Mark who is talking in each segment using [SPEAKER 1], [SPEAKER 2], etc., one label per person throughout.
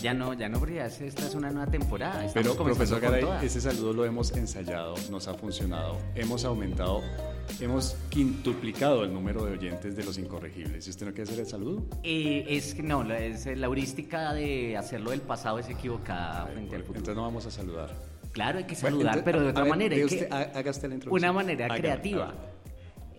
[SPEAKER 1] ya no, ya no, es- esta es una nueva temporada. estamos
[SPEAKER 2] Pero, profesor Garay, ese saludo lo hemos ensayado, nos ha funcionado, hemos aumentado, hemos quintuplicado el número de oyentes de los incorregibles. ¿Y usted no quiere hacer el saludo?
[SPEAKER 1] Eh, es que no, la, es- la heurística de hacerlo del pasado es equivocada frente al futuro.
[SPEAKER 2] Entonces no vamos a saludar.
[SPEAKER 1] Claro, hay que
[SPEAKER 2] Bueno,
[SPEAKER 1] saludar,
[SPEAKER 2] entonces,
[SPEAKER 1] pero de otra
[SPEAKER 2] ver,
[SPEAKER 1] manera. que-
[SPEAKER 2] usted- ha- haga usted la introducción.
[SPEAKER 1] una manera creativa.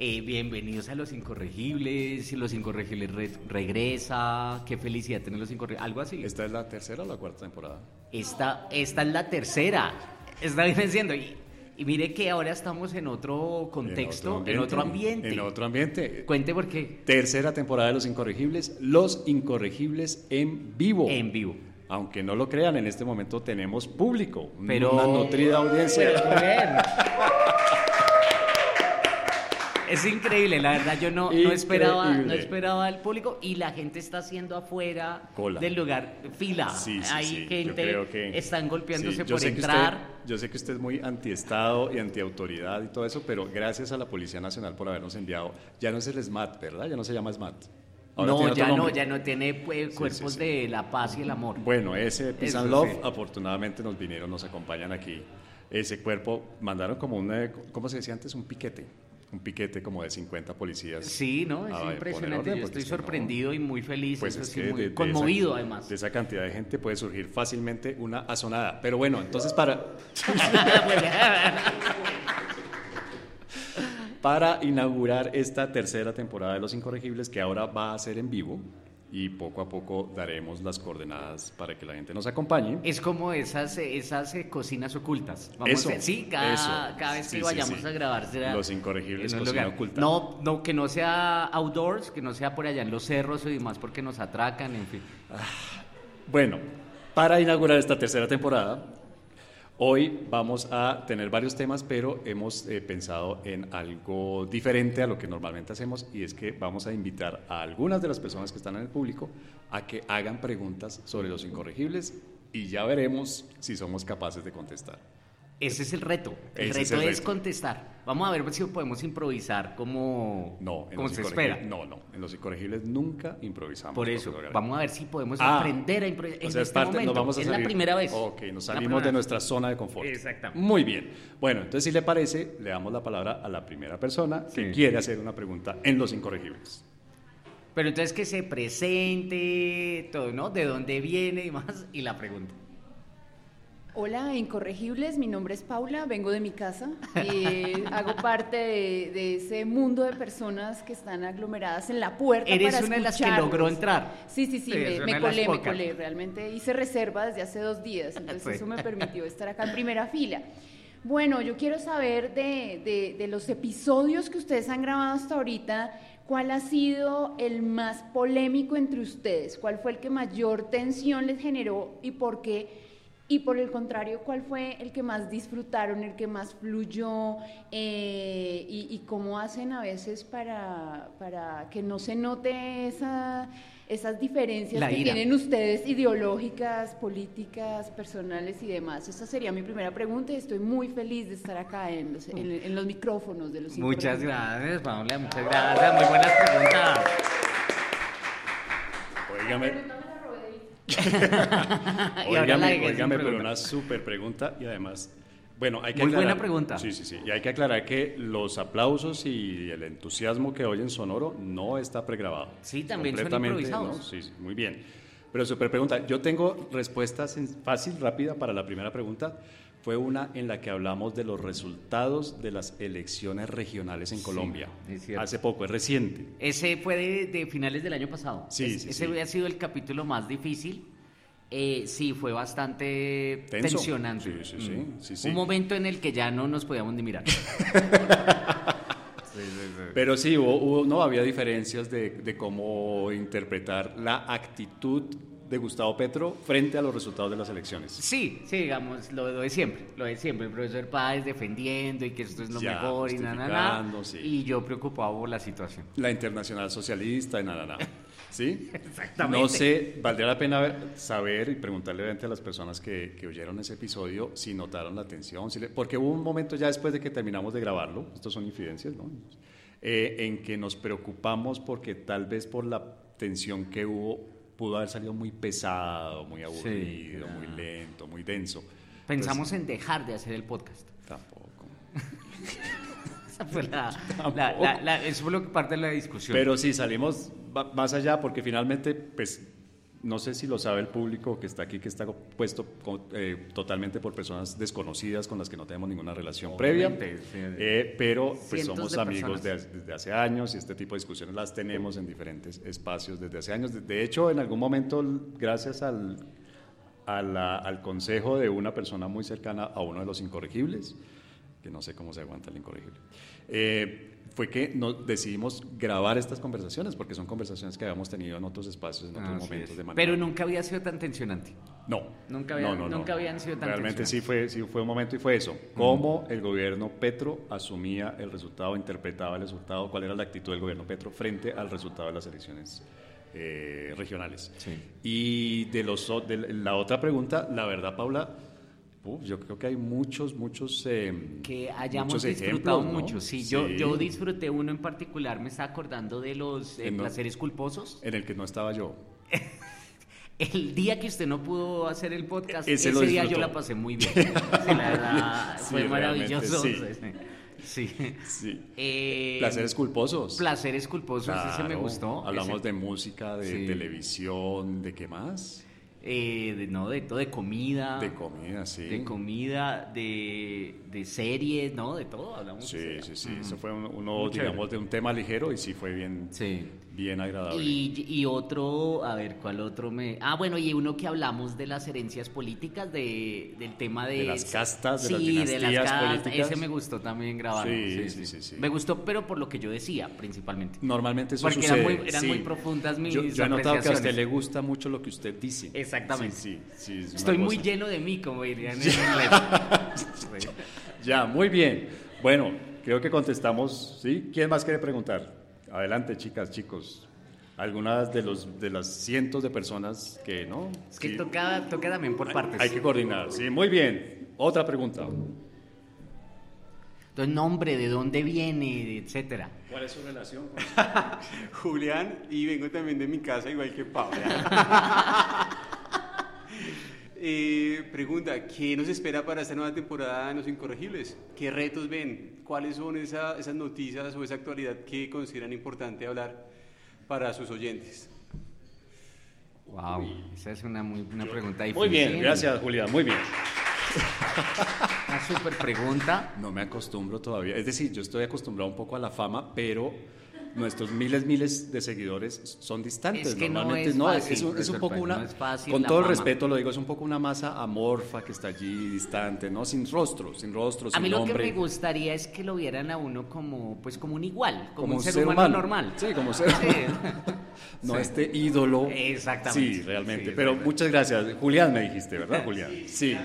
[SPEAKER 1] Eh, bienvenidos a Los Incorregibles, Los Incorregibles re- regresa, qué felicidad tener Los Incorregibles, algo así.
[SPEAKER 2] ¿Esta es la tercera o la cuarta temporada?
[SPEAKER 1] Esta, esta es la tercera, está diciendo. Y, y mire que ahora estamos en otro contexto, en otro ambiente.
[SPEAKER 2] En otro ambiente.
[SPEAKER 1] Cuente por qué.
[SPEAKER 2] Tercera temporada de Los Incorregibles, Los Incorregibles en vivo.
[SPEAKER 1] En vivo.
[SPEAKER 2] Aunque no lo crean, en este momento tenemos público,
[SPEAKER 1] Pero-
[SPEAKER 2] una nutrida audiencia.
[SPEAKER 1] Pero. Es increíble, la verdad yo no, no esperaba, no esperaba el público y la gente está haciendo afuera
[SPEAKER 2] Cola.
[SPEAKER 1] del lugar fila.
[SPEAKER 2] Sí, sí,
[SPEAKER 1] Hay
[SPEAKER 2] sí,
[SPEAKER 1] gente
[SPEAKER 2] que-
[SPEAKER 1] están golpeándose por entrar.
[SPEAKER 2] usted- yo sé que usted es muy antiestado y antiautoridad y todo eso, pero gracias a la Policía Nacional por habernos enviado. Ya no es el SMAT, ¿verdad? Ya no se llama SMAT. Ahora
[SPEAKER 1] no, ya no, ya no tiene pues,
[SPEAKER 2] Sí,
[SPEAKER 1] cuerpos
[SPEAKER 2] sí, sí.
[SPEAKER 1] de la paz y el amor.
[SPEAKER 2] Bueno, ese Peace and Love, afortunadamente nos vinieron, nos acompañan aquí. Ese cuerpo, mandaron como un, eh, ¿cómo se decía antes? Un piquete. Un piquete como de 50 policías.
[SPEAKER 1] Sí, no, es
[SPEAKER 2] a
[SPEAKER 1] impresionante.
[SPEAKER 2] orden,
[SPEAKER 1] Yo
[SPEAKER 2] porque
[SPEAKER 1] estoy
[SPEAKER 2] no-
[SPEAKER 1] sorprendido y muy feliz.
[SPEAKER 2] Pues es
[SPEAKER 1] sí,
[SPEAKER 2] que
[SPEAKER 1] muy
[SPEAKER 2] de- de
[SPEAKER 1] conmovido
[SPEAKER 2] esa-
[SPEAKER 1] además.
[SPEAKER 2] De esa cantidad de gente puede surgir fácilmente una azonada. Pero bueno, entonces para, para inaugurar esta tercera temporada de Los Incorregibles, que ahora va a ser en vivo, y poco a poco daremos las coordenadas para que la gente nos acompañe.
[SPEAKER 1] Es como esas, esas eh, cocinas ocultas. Vamos
[SPEAKER 2] Eso,
[SPEAKER 1] a hacer- sí, cada,
[SPEAKER 2] eso.
[SPEAKER 1] cada vez que
[SPEAKER 2] sí,
[SPEAKER 1] vayamos
[SPEAKER 2] sí.
[SPEAKER 1] a grabar será
[SPEAKER 2] Los Incorregibles, cocina oculta.
[SPEAKER 1] No, no, que no sea outdoors, que no sea por allá en los cerros y demás, porque nos atracan, en fin.
[SPEAKER 2] Bueno, para inaugurar esta tercera temporada, hoy vamos a tener varios temas, pero hemos eh, pensado en algo diferente a lo que normalmente hacemos y es que vamos a invitar a algunas de las personas que están en el público a que hagan preguntas sobre los incorregibles y ya veremos si somos capaces de contestar.
[SPEAKER 1] Ese es el reto. El
[SPEAKER 2] Ese es
[SPEAKER 1] reto es, contestar. Vamos a ver si podemos improvisar como,
[SPEAKER 2] No,
[SPEAKER 1] como se espera.
[SPEAKER 2] No, no, en los incorregibles nunca improvisamos.
[SPEAKER 1] Por eso, vamos a ver si podemos
[SPEAKER 2] Ah,
[SPEAKER 1] aprender a improvisar.
[SPEAKER 2] O
[SPEAKER 1] en
[SPEAKER 2] es
[SPEAKER 1] este
[SPEAKER 2] parte,
[SPEAKER 1] momento.
[SPEAKER 2] nos vamos a
[SPEAKER 1] es
[SPEAKER 2] salir.
[SPEAKER 1] la primera vez.
[SPEAKER 2] Ok, nos salimos de
[SPEAKER 1] vez.
[SPEAKER 2] nuestra zona de confort.
[SPEAKER 1] Exactamente.
[SPEAKER 2] Muy bien. Bueno, entonces, si le parece, le damos la palabra a la primera persona que quiere hacer una pregunta en Los Incorregibles.
[SPEAKER 1] Pero entonces que se presente, todo, ¿no? De dónde viene y más, y la pregunta.
[SPEAKER 3] Hola, Incorregibles, mi nombre es Paula, vengo de mi casa y hago parte de, de ese mundo de personas que están aglomeradas en la puerta.
[SPEAKER 1] Eres
[SPEAKER 3] para
[SPEAKER 1] una de las que logró entrar.
[SPEAKER 3] Sí, sí, sí,
[SPEAKER 1] Sí,
[SPEAKER 3] me, me colé, me colé, realmente hice reserva desde hace dos días, entonces
[SPEAKER 1] Sí.
[SPEAKER 3] eso me permitió estar acá en primera fila. Bueno, yo quiero saber de, de- de los episodios que ustedes han grabado hasta ahorita, ¿cuál ha sido el más polémico entre ustedes? ¿Cuál fue el que mayor tensión les generó y por qué? Y por el contrario, ¿cuál fue el que más disfrutaron, el que más fluyó? Eh, y, y cómo hacen a veces para, para que no se note esa, esas diferencias
[SPEAKER 1] La
[SPEAKER 3] que
[SPEAKER 1] ira.
[SPEAKER 3] tienen ustedes ideológicas, políticas, personales y demás? Esa sería mi primera pregunta y estoy muy feliz de estar acá en los, en, en los micrófonos de los
[SPEAKER 1] Muchas gracias, Paula, muchas gracias. Muy buenas preguntas.
[SPEAKER 2] Óigame,
[SPEAKER 1] Sin
[SPEAKER 2] óigame, pero
[SPEAKER 1] pregunta.
[SPEAKER 2] una súper pregunta y además, bueno, hay que
[SPEAKER 1] Muy buena
[SPEAKER 2] aclarar-
[SPEAKER 1] pregunta.
[SPEAKER 2] Sí, sí, sí. Y hay que aclarar que los aplausos y el entusiasmo que oyen sonoro no está pregrabado.
[SPEAKER 1] Sí, también son improvisados.
[SPEAKER 2] ¿no? Sí, sí, muy bien. Pero súper pregunta. Yo tengo respuestas en- fácil, rápida para la primera pregunta. Fue una en la que hablamos de los resultados de las elecciones regionales en
[SPEAKER 1] Sí,
[SPEAKER 2] Colombia. Hace poco, es reciente.
[SPEAKER 1] Ese fue de, de finales del año pasado.
[SPEAKER 2] Sí,
[SPEAKER 1] Es-
[SPEAKER 2] sí,
[SPEAKER 1] Ese
[SPEAKER 2] sí.
[SPEAKER 1] había sido el capítulo más difícil. Eh, sí, fue bastante
[SPEAKER 2] Tenso.
[SPEAKER 1] tensionante.
[SPEAKER 2] Sí, sí, sí,
[SPEAKER 1] Mm.
[SPEAKER 2] sí, sí.
[SPEAKER 1] Un momento en el que ya no nos podíamos ni mirar.
[SPEAKER 2] Pero sí, hubo, hubo- no había diferencias de, de cómo interpretar la actitud de Gustavo Petro frente a los resultados de las elecciones.
[SPEAKER 1] Sí, sí, digamos, lo, lo de siempre, lo de siempre, el profesor Páez defendiendo y que esto es lo
[SPEAKER 2] Ya,
[SPEAKER 1] mejor y nada, nada,
[SPEAKER 2] justificando, sí.
[SPEAKER 1] y yo preocupado por la situación.
[SPEAKER 2] La internacional socialista y nada, nada. ¿Sí?
[SPEAKER 1] Exactamente.
[SPEAKER 2] No sé, valdría la pena saber y preguntarle a las personas que, que oyeron ese episodio si notaron la tensión, si le- porque hubo un momento ya después de que terminamos de grabarlo, estos son infidencias, ¿no? Eh, en que nos preocupamos porque tal vez por la tensión que hubo pudo haber salido muy pesado, muy aburrido, muy lento, muy denso.
[SPEAKER 1] Pensamos en dejar de hacer el podcast.
[SPEAKER 2] Tampoco.
[SPEAKER 1] Esa fue la, la, la, eso fue lo que parte de la discusión.
[SPEAKER 2] Pero sí, salimos más allá porque finalmente, pues no sé si lo sabe el público que está aquí, que está puesto eh, totalmente por personas desconocidas con las que no tenemos ninguna relación previa, eh, pero pues somos amigos desde hace años y este tipo de discusiones las tenemos en diferentes espacios desde hace años. De hecho, en algún momento, gracias al, al consejo de una persona muy cercana a uno de los incorregibles, que no sé cómo se aguanta el incorregible, eh, fue que nos decidimos grabar estas conversaciones, porque son conversaciones que habíamos tenido en otros espacios, en otros momentos de manera.
[SPEAKER 1] Pero nunca había sido tan tensionante.
[SPEAKER 2] No.
[SPEAKER 1] Nunca, había, nunca habían sido tan
[SPEAKER 2] Realmente sí fue, sí fue un momento y fue eso. Cómo el gobierno Petro asumía el resultado, interpretaba el resultado, cuál era la actitud del gobierno Petro frente al resultado de las elecciones eh, regionales. Sí. Y de, los, de la otra pregunta, la verdad, Paula, yo creo que hay muchos, muchos. Eh,
[SPEAKER 1] que hayamos disfrutado mucho. Sí, Yo, yo disfruté uno en particular, me está acordando de los eh, placeres culposos.
[SPEAKER 2] En el que no estaba yo.
[SPEAKER 1] el día que usted no pudo hacer el podcast, ese, día yo la pasé muy bien. la verdad, fue maravilloso.
[SPEAKER 2] Sí. sí. Eh, placeres culposos.
[SPEAKER 1] Placeres culposos, ese me gustó.
[SPEAKER 2] Hablamos de música, de televisión, ¿de qué más?
[SPEAKER 1] Eh, de, no, de todo, de comida.
[SPEAKER 2] De comida, sí.
[SPEAKER 1] De comida, de, de series, ¿no? De todo, hablamos.
[SPEAKER 2] Sí, sí, sí. Eso fue uno, digamos, de un tema ligero y sí fue bien, sí. bien agradable.
[SPEAKER 1] Y, y, otro, a ver, ¿cuál otro me...? Ah, bueno, y uno que hablamos de las herencias políticas, de, del tema de...
[SPEAKER 2] De las castas, de las dinastías de las castas, políticas.
[SPEAKER 1] Ese me gustó también grabarlo. Sí sí, sí sí, Me gustó, pero por lo que yo decía, principalmente.
[SPEAKER 2] Normalmente eso
[SPEAKER 1] Porque
[SPEAKER 2] sucede.
[SPEAKER 1] eran muy, eran muy profundas mis
[SPEAKER 2] Yo, yo he notado que a usted le gusta mucho lo que usted dice.
[SPEAKER 1] Exactamente. Sí, sí, Estoy muy lleno de mí, como dirían en
[SPEAKER 2] Ya, muy bien. Bueno, creo que contestamos, ¿sí? ¿Quién más quiere preguntar? Adelante, chicas, chicos. Algunas de, los, de las cientos de personas que, ¿no?
[SPEAKER 1] Es que toca, toca también por partes.
[SPEAKER 2] Hay que coordinar, sí. Muy bien. Otra pregunta.
[SPEAKER 1] Entonces, nombre, de dónde viene, etcétera.
[SPEAKER 2] ¿Cuál es su relación?
[SPEAKER 4] Julián, y vengo también de mi casa, igual que Paula. Eh, pregunta, ¿qué nos espera para esta nueva temporada en Los Incorregibles? ¿Qué retos ven? ¿Cuáles son esas noticias o esa actualidad que consideran importante hablar para sus oyentes?
[SPEAKER 1] Wow, esa es una, muy, una pregunta difícil.
[SPEAKER 2] Muy bien, gracias Julián, muy bien.
[SPEAKER 1] Una súper pregunta.
[SPEAKER 2] No me acostumbro todavía, es decir, yo estoy acostumbrado un poco a la fama, pero nuestros miles, miles de seguidores son distantes.
[SPEAKER 1] Es que Normalmente no es,
[SPEAKER 2] fácil, es, un, poco una, con todo el respeto lo digo, es un poco una masa amorfa que está allí distante, ¿no? Sin rostro, sin rostro, sin
[SPEAKER 1] A mí
[SPEAKER 2] lo
[SPEAKER 1] que me gustaría es que lo vieran a uno como, pues como un igual, como, un ser, humano, normal.
[SPEAKER 2] Sí, como ser no este ídolo.
[SPEAKER 1] Exactamente.
[SPEAKER 2] Sí, realmente. Pero muchas gracias. Julián me dijiste, ¿verdad, Julián? Sí.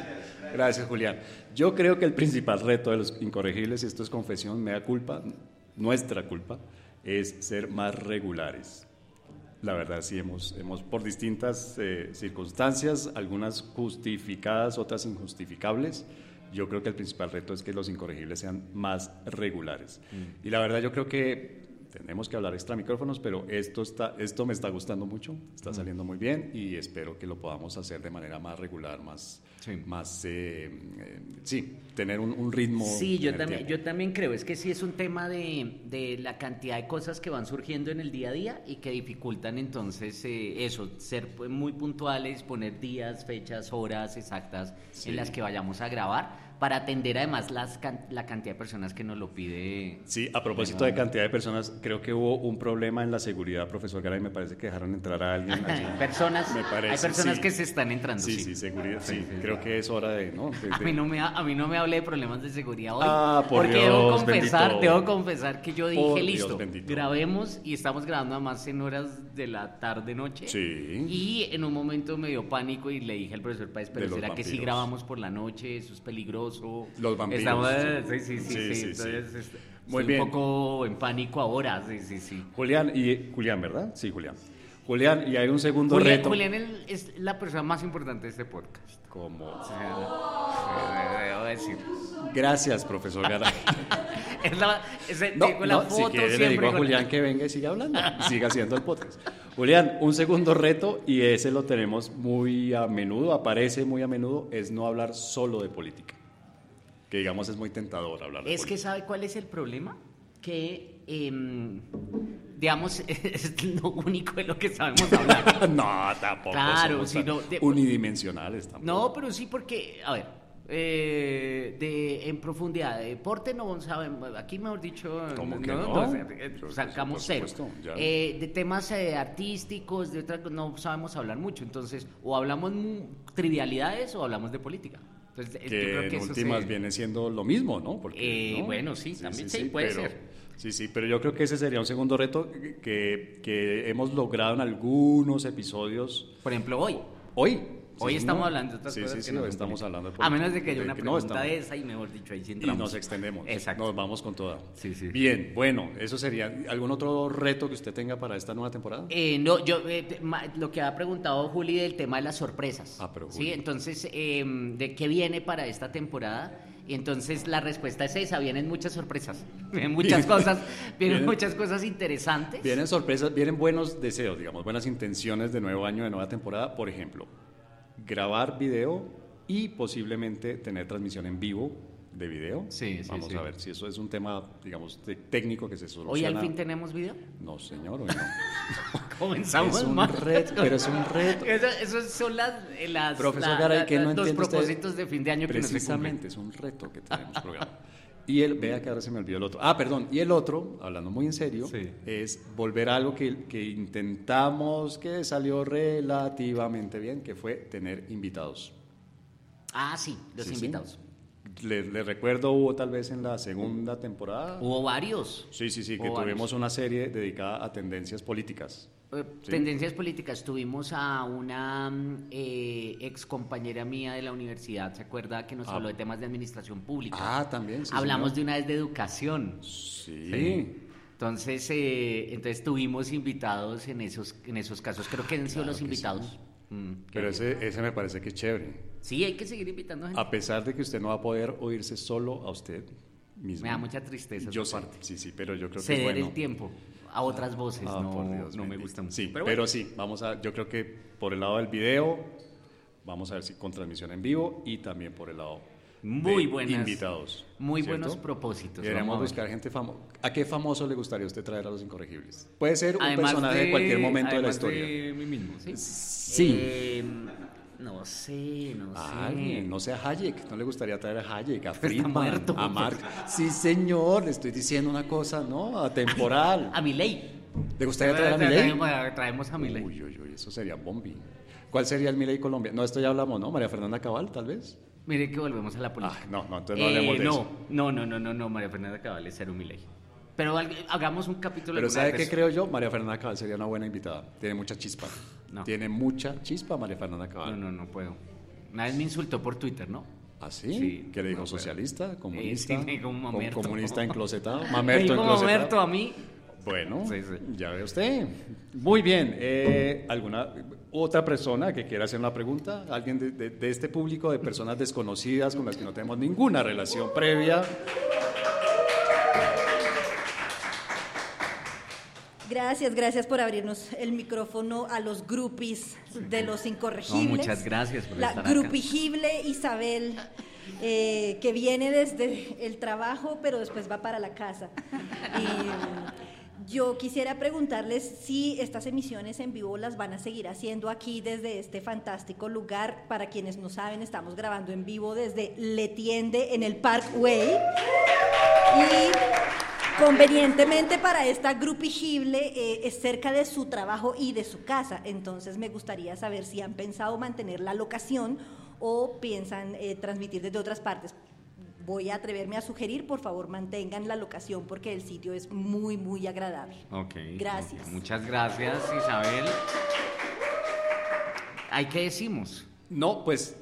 [SPEAKER 2] Gracias, Julián. Yo creo que el principal reto de los incorregibles, y esto es confesión, me da culpa, nuestra culpa, es ser más regulares. La verdad, sí, hemos, hemos por distintas eh, circunstancias, algunas justificadas, otras injustificables, yo creo que el principal reto es que los incorregibles sean más regulares. Mm. Y la verdad, yo creo que tenemos que hablar extra micrófonos, pero esto, está, esto me está gustando mucho, está saliendo muy bien y espero que lo podamos hacer de manera más regular, más, más eh, eh, sí, tener un, ritmo.
[SPEAKER 1] Sí, yo también, yo también creo, es que sí es un tema de, de, la cantidad de cosas que van surgiendo en el día a día y que dificultan entonces eh, eso, ser muy puntuales, poner días, fechas, horas exactas en las que vayamos a grabar para atender además las, la cantidad de personas que nos lo pide.
[SPEAKER 2] Sí, a propósito de cantidad de personas, creo que hubo un problema en la seguridad, profesor Garay, me parece que dejaron entrar a alguien.
[SPEAKER 1] Personas, me parece, hay personas que se están entrando.
[SPEAKER 2] Sí, sí, seguridad, sí, creo que es hora de... ¿no?
[SPEAKER 1] A, mí no me, a mí no me hable de problemas de seguridad hoy,
[SPEAKER 2] ah, por
[SPEAKER 1] porque
[SPEAKER 2] Dios,
[SPEAKER 1] debo confesar, debo confesar que yo dije, listo, grabemos y estamos grabando a más en horas de la tarde-noche.
[SPEAKER 2] Sí.
[SPEAKER 1] Y en un momento me dio pánico y le dije al profesor Páez, pero ¿será que si grabamos por la noche? Eso es peligroso.
[SPEAKER 2] Los vampiros.
[SPEAKER 1] sí, sí, sí, sí, Entonces, Muy bien. un poco en pánico ahora, sí, sí, sí.
[SPEAKER 2] Julián, y Julián, ¿verdad? Sí, Julián. Julián, y hay un segundo
[SPEAKER 1] Julián,
[SPEAKER 2] reto.
[SPEAKER 1] Julián es la persona más importante de este podcast.
[SPEAKER 2] ¿Cómo?
[SPEAKER 1] debo decir.
[SPEAKER 2] Gracias, profesor Garay.
[SPEAKER 1] es la, es no, la foto
[SPEAKER 2] si quiere, le digo a Julián que venga y siga hablando, siga haciendo el podcast. Julián, un segundo reto, y ese lo tenemos muy a menudo, aparece muy a menudo, es no hablar solo de política. Que digamos es muy tentador hablar de
[SPEAKER 1] Es que. ¿sabe cuál es el problema? Que, em, digamos, es lo único de lo que sabemos hablar.
[SPEAKER 2] no, tampoco.
[SPEAKER 1] Claro,
[SPEAKER 2] somos
[SPEAKER 1] si
[SPEAKER 2] tan
[SPEAKER 1] no, de-
[SPEAKER 2] unidimensionales tampoco.
[SPEAKER 1] No, pero sí porque, a ver, eh, de, en profundidad, de deporte no sabemos, aquí mejor dicho,
[SPEAKER 2] ¿Cómo que no?
[SPEAKER 1] eh, sacamos cero. Eh, de temas eh, artísticos, de otras no sabemos hablar mucho, entonces, o hablamos trivialidades o hablamos de política. Entonces, eh, yo
[SPEAKER 2] que
[SPEAKER 1] creo
[SPEAKER 2] en
[SPEAKER 1] que eso
[SPEAKER 2] últimas
[SPEAKER 1] se-
[SPEAKER 2] viene siendo lo mismo, ¿no? Porque,
[SPEAKER 1] Eh,
[SPEAKER 2] ¿no?
[SPEAKER 1] bueno, sí, también sí, puede
[SPEAKER 2] pero-
[SPEAKER 1] ser.
[SPEAKER 2] Sí, sí, pero yo creo que ese sería un segundo reto que, que hemos logrado en algunos episodios
[SPEAKER 1] Por ejemplo, hoy.
[SPEAKER 2] hoy.
[SPEAKER 1] Hoy
[SPEAKER 2] Sí,
[SPEAKER 1] estamos
[SPEAKER 2] señor.
[SPEAKER 1] hablando de otras
[SPEAKER 2] sí,
[SPEAKER 1] cosas.
[SPEAKER 2] Sí,
[SPEAKER 1] que
[SPEAKER 2] sí,
[SPEAKER 1] no
[SPEAKER 2] estamos hablando de
[SPEAKER 1] A menos de que haya una
[SPEAKER 2] no,
[SPEAKER 1] pregunta
[SPEAKER 2] estamos-
[SPEAKER 1] de esa y mejor dicho, ahí sí
[SPEAKER 2] Y
[SPEAKER 1] entramos.
[SPEAKER 2] nos extendemos.
[SPEAKER 1] Exacto.
[SPEAKER 2] Nos vamos con toda.
[SPEAKER 1] Sí, sí.
[SPEAKER 2] Bien, bueno, eso sería. ¿Algún otro reto que usted tenga para esta nueva temporada?
[SPEAKER 1] Eh, no, yo eh, lo que ha preguntado Juli del tema de las sorpresas.
[SPEAKER 2] Ah, pero
[SPEAKER 1] sí, entonces eh, de qué viene para esta temporada. Y entonces la respuesta es esa, vienen muchas sorpresas, vienen muchas cosas, vienen
[SPEAKER 2] Vienen-
[SPEAKER 1] muchas cosas interesantes.
[SPEAKER 2] Vienen sorpresas, vienen buenos deseos, digamos, buenas intenciones de nuevo año, de nueva temporada. Por ejemplo, grabar video y posiblemente tener transmisión en vivo de video.
[SPEAKER 1] Sí, sí,
[SPEAKER 2] Vamos
[SPEAKER 1] sí.
[SPEAKER 2] a ver si eso es un tema, digamos, de- técnico que se soluciona.
[SPEAKER 1] Hoy al fin tenemos video.
[SPEAKER 2] No, señor, hoy no.
[SPEAKER 1] Comenzamos
[SPEAKER 2] es un
[SPEAKER 1] mal.
[SPEAKER 2] reto, pero es un reto.
[SPEAKER 1] Esos son las, eh, las
[SPEAKER 2] Profesor
[SPEAKER 1] la-
[SPEAKER 2] Garay,
[SPEAKER 1] la-
[SPEAKER 2] que no
[SPEAKER 1] los
[SPEAKER 2] usted?
[SPEAKER 1] propósitos de fin de año que no se.
[SPEAKER 2] Precisamente, es un reto que tenemos programa. Y él, vea que ahora se me olvidó el otro. Ah, perdón. Y el otro, hablando muy en serio,
[SPEAKER 1] Sí.
[SPEAKER 2] es volver a algo que, que intentamos que salió relativamente bien, que fue tener invitados.
[SPEAKER 1] Ah, sí, los
[SPEAKER 2] Sí, sí.
[SPEAKER 1] invitados.
[SPEAKER 2] Le, le recuerdo, hubo tal vez en la segunda temporada.
[SPEAKER 1] Hubo varios.
[SPEAKER 2] Sí, sí, sí, que tuvimos
[SPEAKER 1] varios.
[SPEAKER 2] una serie dedicada a tendencias políticas.
[SPEAKER 1] Eh,
[SPEAKER 2] Sí.
[SPEAKER 1] Tendencias políticas. Tuvimos a una mm, eh, ex compañera mía de la universidad, ¿se acuerda? Que nos
[SPEAKER 2] Ah.
[SPEAKER 1] habló de temas de administración pública.
[SPEAKER 2] Ah, también. sí,
[SPEAKER 1] Hablamos de una vez de educación.
[SPEAKER 2] Sí.
[SPEAKER 1] Entonces, eh, entonces tuvimos invitados en esos, en esos casos. Creo que han sido
[SPEAKER 2] Claro
[SPEAKER 1] los invitados. Mm,
[SPEAKER 2] Pero ese, ese me parece que es chévere.
[SPEAKER 1] Sí, hay que seguir invitando gente.
[SPEAKER 2] A pesar de que usted no va a poder oírse solo a usted mismo.
[SPEAKER 1] Me da mucha tristeza
[SPEAKER 2] Yo sé, sí, sí, pero yo creo que es bueno.
[SPEAKER 1] el tiempo a otras voces.
[SPEAKER 2] Ah,
[SPEAKER 1] no,
[SPEAKER 2] por Dios
[SPEAKER 1] no me gusta mucho.
[SPEAKER 2] Sí, pero,
[SPEAKER 1] bueno.
[SPEAKER 2] sí, vamos a, yo creo que por el lado del video, vamos a ver si con transmisión en vivo y también por el lado
[SPEAKER 1] Muy
[SPEAKER 2] de
[SPEAKER 1] buenas-
[SPEAKER 2] invitados.
[SPEAKER 1] muy
[SPEAKER 2] ¿cierto?
[SPEAKER 1] buenos propósitos.
[SPEAKER 2] Deberíamos
[SPEAKER 1] ver.
[SPEAKER 2] buscar gente famosa. ¿A qué famoso le gustaría usted traer a los incorregibles? Puede ser un
[SPEAKER 1] Además
[SPEAKER 2] personaje de, cualquier momento de la historia.
[SPEAKER 1] de mí mismo, ¿sí?
[SPEAKER 2] Sí.
[SPEAKER 1] Eh, no sé, no sé.
[SPEAKER 2] A no sé a Hayek, no le gustaría traer a Hayek, a
[SPEAKER 1] Está
[SPEAKER 2] Friedman,
[SPEAKER 1] muerto.
[SPEAKER 2] a Marx. Sí, señor, le estoy diciendo una cosa, ¿no? Atemporal.
[SPEAKER 1] A Milei.
[SPEAKER 2] ¿Le gustaría traer a Milei?
[SPEAKER 1] Traemos, a Milei.
[SPEAKER 2] Uy, uy, uy, eso sería bombi. ¿Cuál sería el Milei Colombia? No, esto ya hablamos, ¿no? María Fernanda Cabal, tal vez.
[SPEAKER 1] Mire que volvemos a la política.
[SPEAKER 2] Ah, no, no, entonces no hablemos de
[SPEAKER 1] no,
[SPEAKER 2] eso.
[SPEAKER 1] No, no, no, no, no, María Fernanda Cabal es cero Milei. Pero hagamos un capítulo
[SPEAKER 2] Pero ¿sabe qué creo yo? María Fernanda Cabal sería una buena invitada. Tiene mucha chispa.
[SPEAKER 1] No.
[SPEAKER 2] Tiene mucha chispa María Fernanda Cabal.
[SPEAKER 1] No, no, no puedo. Una vez me insultó por Twitter, ¿no?
[SPEAKER 2] ¿Ah, sí?
[SPEAKER 1] Sí,
[SPEAKER 2] ¿Qué le dijo?
[SPEAKER 1] no.
[SPEAKER 2] ¿Socialista? ¿Comunista?
[SPEAKER 1] sí, me dijo un mamerto.
[SPEAKER 2] ¿Comunista enclosetado?
[SPEAKER 1] Me
[SPEAKER 2] ¿Mamerto
[SPEAKER 1] dijo
[SPEAKER 2] enclosetado?
[SPEAKER 1] Mamerto a mí.
[SPEAKER 2] Bueno,
[SPEAKER 1] Sí, sí.
[SPEAKER 2] ya ve usted. Muy bien. eh, ¿Alguna otra persona que quiera hacer una pregunta? ¿Alguien de, de- de este público, de personas desconocidas con las que no tenemos ninguna relación previa?
[SPEAKER 5] Gracias, gracias por abrirnos el micrófono a los grupis de los incorregibles.
[SPEAKER 1] No, muchas gracias por
[SPEAKER 5] La
[SPEAKER 1] estar acá.
[SPEAKER 5] grupigible Isabel, eh, que viene desde el trabajo, pero después va para la casa. Y mm, yo quisiera preguntarles si estas emisiones en vivo las van a seguir haciendo aquí desde este fantástico lugar. Para quienes no saben, estamos grabando en vivo desde Le Tiende en el Parkway. Y convenientemente para esta grupigible eh, es cerca de su trabajo y de su casa. Entonces me gustaría saber si han pensado mantener la locación o piensan eh, transmitir desde otras partes. Voy a atreverme a sugerir, por favor, mantengan la locación porque el sitio es muy, muy agradable.
[SPEAKER 1] Ok.
[SPEAKER 5] Gracias.
[SPEAKER 1] ok. Muchas gracias, Isabel. ¿Hay qué decimos?
[SPEAKER 2] No, pues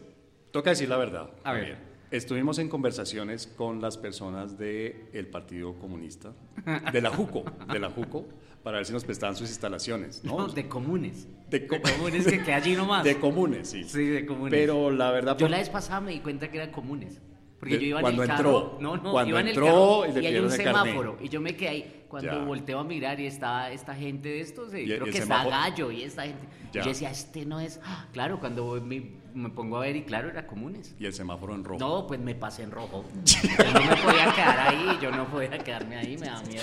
[SPEAKER 2] toca decir la verdad.
[SPEAKER 1] A ver.
[SPEAKER 2] Estuvimos en conversaciones con las personas del Partido Comunista, de la JUCO, de la JUCO, para ver si nos prestaban sus instalaciones, ¿no?
[SPEAKER 1] No, de comunes.
[SPEAKER 2] De
[SPEAKER 1] De comunes que queda allí nomás.
[SPEAKER 2] De comunes, sí.
[SPEAKER 1] Sí, de comunes.
[SPEAKER 2] Pero la verdad,
[SPEAKER 1] Yo
[SPEAKER 2] por-
[SPEAKER 1] la vez pasada me di cuenta que eran comunes. Porque
[SPEAKER 2] De-
[SPEAKER 1] yo iba
[SPEAKER 2] cuando
[SPEAKER 1] en el carro,
[SPEAKER 2] entró,
[SPEAKER 1] no, no,
[SPEAKER 2] cuando
[SPEAKER 1] iba en el
[SPEAKER 2] entró
[SPEAKER 1] carro
[SPEAKER 2] y le
[SPEAKER 1] y hay un
[SPEAKER 2] carnet.
[SPEAKER 1] semáforo y yo me quedé ahí cuando
[SPEAKER 2] Ya.
[SPEAKER 1] volteo a mirar y estaba esta gente de estos,
[SPEAKER 2] Y-
[SPEAKER 1] creo
[SPEAKER 2] y
[SPEAKER 1] que está Gallo y esta gente. Y yo decía, este no es, ¡Ah! claro, cuando me, me pongo a ver y claro, era comunes.
[SPEAKER 2] Y el semáforo en rojo.
[SPEAKER 1] No, pues me pasé en rojo. Yo no me podía quedar ahí, yo no podía quedarme ahí, me da miedo.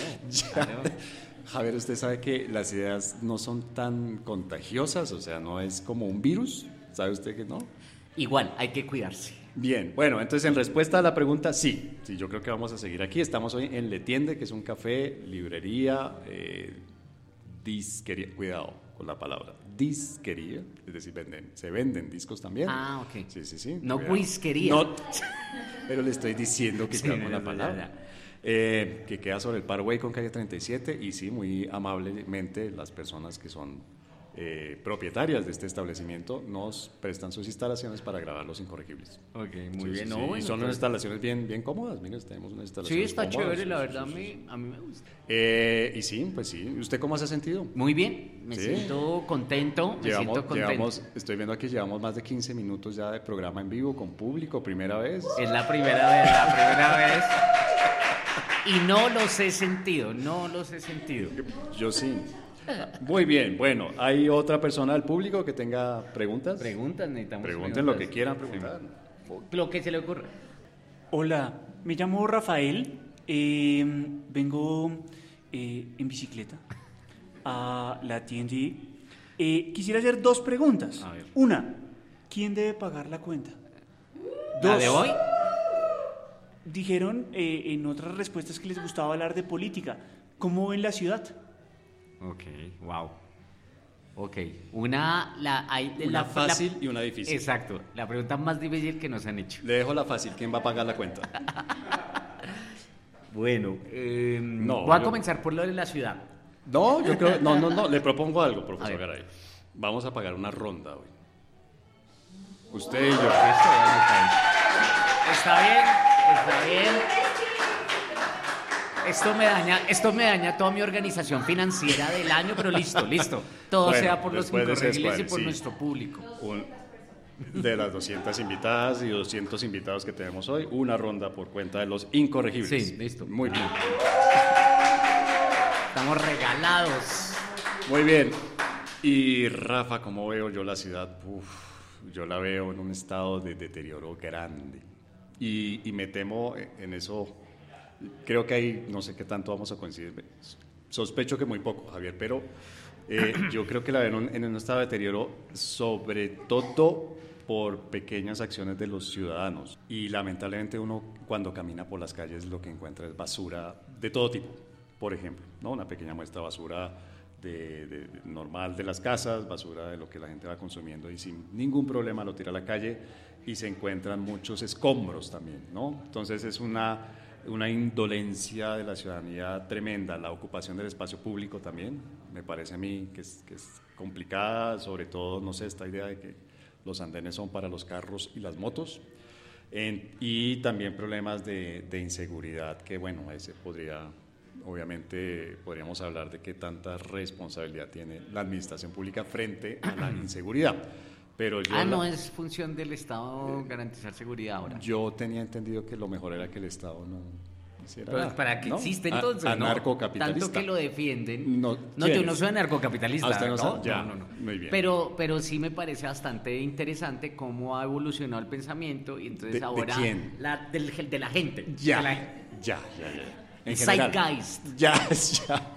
[SPEAKER 1] Claro.
[SPEAKER 2] Javier, usted sabe que las ideas no son tan contagiosas, o sea, no es como un virus. ¿Sabe usted que no?
[SPEAKER 1] Igual, hay que cuidarse.
[SPEAKER 2] Bien, bueno, entonces en respuesta a la pregunta, sí, sí, yo creo que vamos a seguir aquí. Estamos hoy en Le Tiende, que es un café, librería, eh, disquería, cuidado con la palabra, disquería, es decir, venden, se venden discos también.
[SPEAKER 1] Ah, ok.
[SPEAKER 2] Sí, sí, sí.
[SPEAKER 1] No
[SPEAKER 2] cuidado.
[SPEAKER 1] whiskería.
[SPEAKER 2] No, pero le estoy diciendo que
[SPEAKER 1] Sí,
[SPEAKER 2] con la palabra. Eh, que queda sobre el Parway con calle 37 y sí, muy amablemente las personas que son eh, propietarias de este establecimiento nos prestan sus instalaciones para grabar los incorregibles.
[SPEAKER 1] Ok, muy
[SPEAKER 2] sí,
[SPEAKER 1] bien.
[SPEAKER 2] sí,
[SPEAKER 1] No,
[SPEAKER 2] y
[SPEAKER 1] bueno,
[SPEAKER 2] son unas instalaciones bien, bien cómodas. Mire, tenemos unas instalaciones
[SPEAKER 1] Sí, está
[SPEAKER 2] cómodas.
[SPEAKER 1] chévere, la verdad, me- a mí me gusta.
[SPEAKER 2] Eh, y sí, pues sí. ¿Usted cómo se ha sentido?
[SPEAKER 1] Muy bien, me siento contento, me
[SPEAKER 2] Llevamos,
[SPEAKER 1] siento contento.
[SPEAKER 2] llevamos, estoy viendo aquí, llevamos más de 15 minutos ya de programa en vivo con público, primera vez.
[SPEAKER 1] Es la primera vez, la primera vez. Y no los he sentido, no los he sentido.
[SPEAKER 2] Yo sí. Muy bien, bueno, ¿hay otra persona del público que tenga preguntas?
[SPEAKER 1] Preguntas, necesitamos
[SPEAKER 2] Pregunten lo que quieran preguntar.
[SPEAKER 1] Lo que se le ocurra.
[SPEAKER 6] Hola, me llamo Rafael. eh, vengo eh, en bicicleta a la tienda. Eh, quisiera hacer dos preguntas. Una, ¿quién debe pagar la cuenta?
[SPEAKER 1] ¿La de hoy?
[SPEAKER 6] Dijeron eh, en otras respuestas que les gustaba hablar de política. ¿Cómo ven la ciudad?
[SPEAKER 1] Ok, wow. Ok, una, la, hay,
[SPEAKER 2] Una
[SPEAKER 1] la,
[SPEAKER 2] fácil
[SPEAKER 1] la-
[SPEAKER 2] y una difícil.
[SPEAKER 1] Exacto, la pregunta más difícil que nos han hecho.
[SPEAKER 2] Le dejo la fácil, ¿quién va a pagar la cuenta?
[SPEAKER 1] Bueno, eh,
[SPEAKER 2] No,
[SPEAKER 1] voy a
[SPEAKER 2] yo-
[SPEAKER 1] comenzar por lo de la ciudad.
[SPEAKER 2] No, yo creo, no, no, no, le propongo algo, profesor. Garay. Vamos a pagar una ronda hoy. Usted y yo.
[SPEAKER 1] Está bien, está bien. Esto me daña, esto me daña toda mi organización financiera del año, pero listo, listo. Todo
[SPEAKER 2] Bueno,
[SPEAKER 1] sea por los incorregibles y por
[SPEAKER 2] sí.
[SPEAKER 1] nuestro público.
[SPEAKER 2] Un- de las 200 invitadas y 200 invitados que tenemos hoy, una ronda por cuenta de los incorregibles.
[SPEAKER 1] Sí, listo.
[SPEAKER 2] Muy bien.
[SPEAKER 1] Estamos regalados.
[SPEAKER 2] Muy bien. Y Rafa, ¿cómo veo yo la ciudad? Uf, yo la veo en un estado de deterioro grande. Y, y me temo en eso, creo que ahí, no sé qué tanto vamos a coincidir. Sospecho que muy poco, Javier, pero eh, yo creo que la veo en un, estado de deterioro, sobre todo por pequeñas acciones de los ciudadanos. Y lamentablemente uno cuando camina por las calles lo que encuentra es basura de todo tipo. Por ejemplo, ¿no? una pequeña muestra de basura de- de- normal de las casas, basura de lo que la gente va consumiendo y sin ningún problema lo tira a la calle y se encuentran muchos escombros también, ¿no? Entonces es una, una indolencia de la ciudadanía tremenda, la ocupación del espacio público también, me parece a mí que es, que es complicada, sobre todo, no sé, esta idea de que los andenes son para los carros y las motos. En- y también problemas de, de inseguridad, que bueno, ese podría, obviamente podríamos hablar de qué tanta responsabilidad tiene la administración pública frente a la inseguridad. Pero yo,
[SPEAKER 1] Ah,
[SPEAKER 2] la-
[SPEAKER 1] no es función del Estado garantizar seguridad ahora.
[SPEAKER 2] yo tenía entendido que lo mejor era que el Estado no hiciera
[SPEAKER 1] Pero
[SPEAKER 2] nada,
[SPEAKER 1] para que
[SPEAKER 2] ¿no?
[SPEAKER 1] existe
[SPEAKER 2] A-
[SPEAKER 1] entonces, ¿no?
[SPEAKER 2] anarcocapitalista.
[SPEAKER 1] Tanto que lo defienden.
[SPEAKER 2] No,
[SPEAKER 1] No,
[SPEAKER 2] ¿quién
[SPEAKER 1] yo no soy anarcocapitalista.
[SPEAKER 2] Ah, usted no
[SPEAKER 1] no.
[SPEAKER 2] Ya,
[SPEAKER 1] no, no, no.
[SPEAKER 2] muy bien.
[SPEAKER 1] Pero, pero sí me parece bastante interesante cómo ha evolucionado el pensamiento y entonces
[SPEAKER 2] ¿De- de
[SPEAKER 1] ahora
[SPEAKER 2] quién?
[SPEAKER 1] La, del, de la gente.
[SPEAKER 2] Ya,
[SPEAKER 1] de la-
[SPEAKER 2] ya, ya, ya. En
[SPEAKER 1] zeitgeist.
[SPEAKER 2] Ya, ya.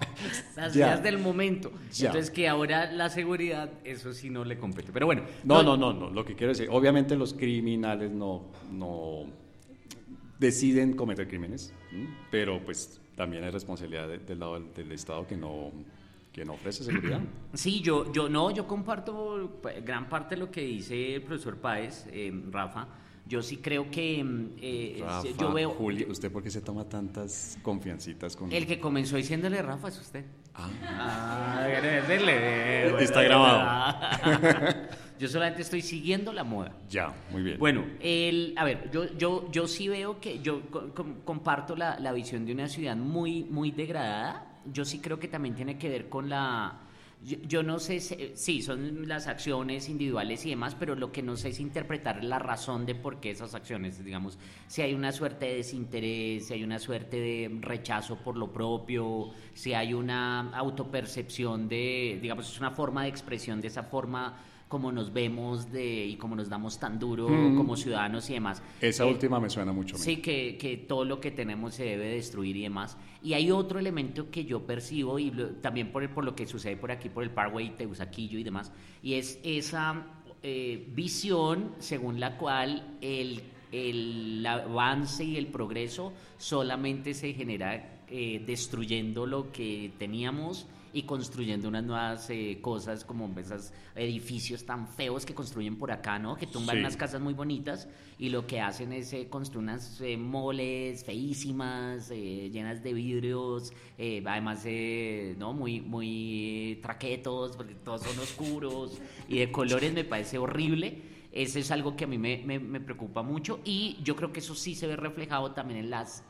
[SPEAKER 1] las
[SPEAKER 2] ya.
[SPEAKER 1] ideas del momento.
[SPEAKER 2] Ya.
[SPEAKER 1] Entonces que ahora la seguridad, eso sí no le compete. Pero bueno.
[SPEAKER 2] No, no, no, no. Lo que quiero decir, obviamente los criminales no, no deciden cometer crímenes, pero pues también hay responsabilidad de- del lado del, del Estado que no, que no ofrece seguridad.
[SPEAKER 1] Sí, yo, yo no, yo comparto pues, gran parte de lo que dice el profesor Páez, eh, Rafa. Yo sí creo que mm, eh,
[SPEAKER 2] Rafa,
[SPEAKER 1] yo veo
[SPEAKER 2] Julio, ¿usted por qué se toma tantas confiancitas con
[SPEAKER 1] el que comenzó diciéndole Rafa es usted.
[SPEAKER 2] Ah,
[SPEAKER 1] Ah, dele,
[SPEAKER 2] Está grabado.
[SPEAKER 1] Yo solamente estoy siguiendo la moda.
[SPEAKER 2] ya, muy bien.
[SPEAKER 1] Bueno, el, a ver, yo, yo, yo sí veo que yo co- com- comparto la, la visión de una ciudad muy, muy degradada. Yo sí creo que también tiene que ver con la, Yo, yo no sé, si- sí, son las acciones individuales y demás, pero lo que no sé es interpretar la razón de por qué esas acciones, digamos, si hay una suerte de desinterés, si hay una suerte de rechazo por lo propio, si hay una autopercepción de, digamos, es una forma de expresión de esa forma como nos vemos de, y como nos damos tan duro
[SPEAKER 2] Mm.
[SPEAKER 1] como ciudadanos y demás.
[SPEAKER 2] Esa
[SPEAKER 1] Eh,
[SPEAKER 2] última me suena mucho.
[SPEAKER 1] Sí, que, que todo lo que tenemos se debe destruir y demás. Y hay otro elemento que yo percibo, y lo- también por, el- por lo que sucede por aquí, por el Parkway, Teusaquillo y demás, y es esa eh, visión según la cual el, el avance y el progreso solamente se genera eh, destruyendo lo que teníamos y construyendo unas nuevas eh, cosas como esos edificios tan feos que construyen por acá, ¿no? Que tumban
[SPEAKER 2] Sí.
[SPEAKER 1] unas casas muy bonitas y lo que hacen es eh, construir unas eh, moles feísimas, eh, llenas de vidrios, eh, además eh, no muy muy traquetos, porque todos son oscuros y de colores me parece horrible. Eso es algo que a mí me, me- me preocupa mucho y yo creo que eso sí se ve reflejado también en las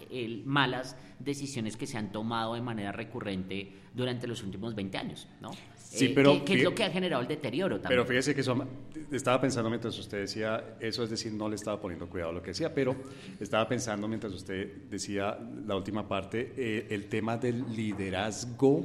[SPEAKER 1] malas decisiones que se han tomado de manera recurrente durante los últimos 20 años, ¿no?
[SPEAKER 2] Sí,
[SPEAKER 1] Eh,
[SPEAKER 2] pero
[SPEAKER 1] que, que es lo que ha generado el deterioro también.
[SPEAKER 2] Pero fíjese que eso, estaba pensando mientras usted decía, eso es decir, no le estaba poniendo cuidado a lo que decía, pero estaba pensando mientras usted decía la última parte, eh, el tema del liderazgo,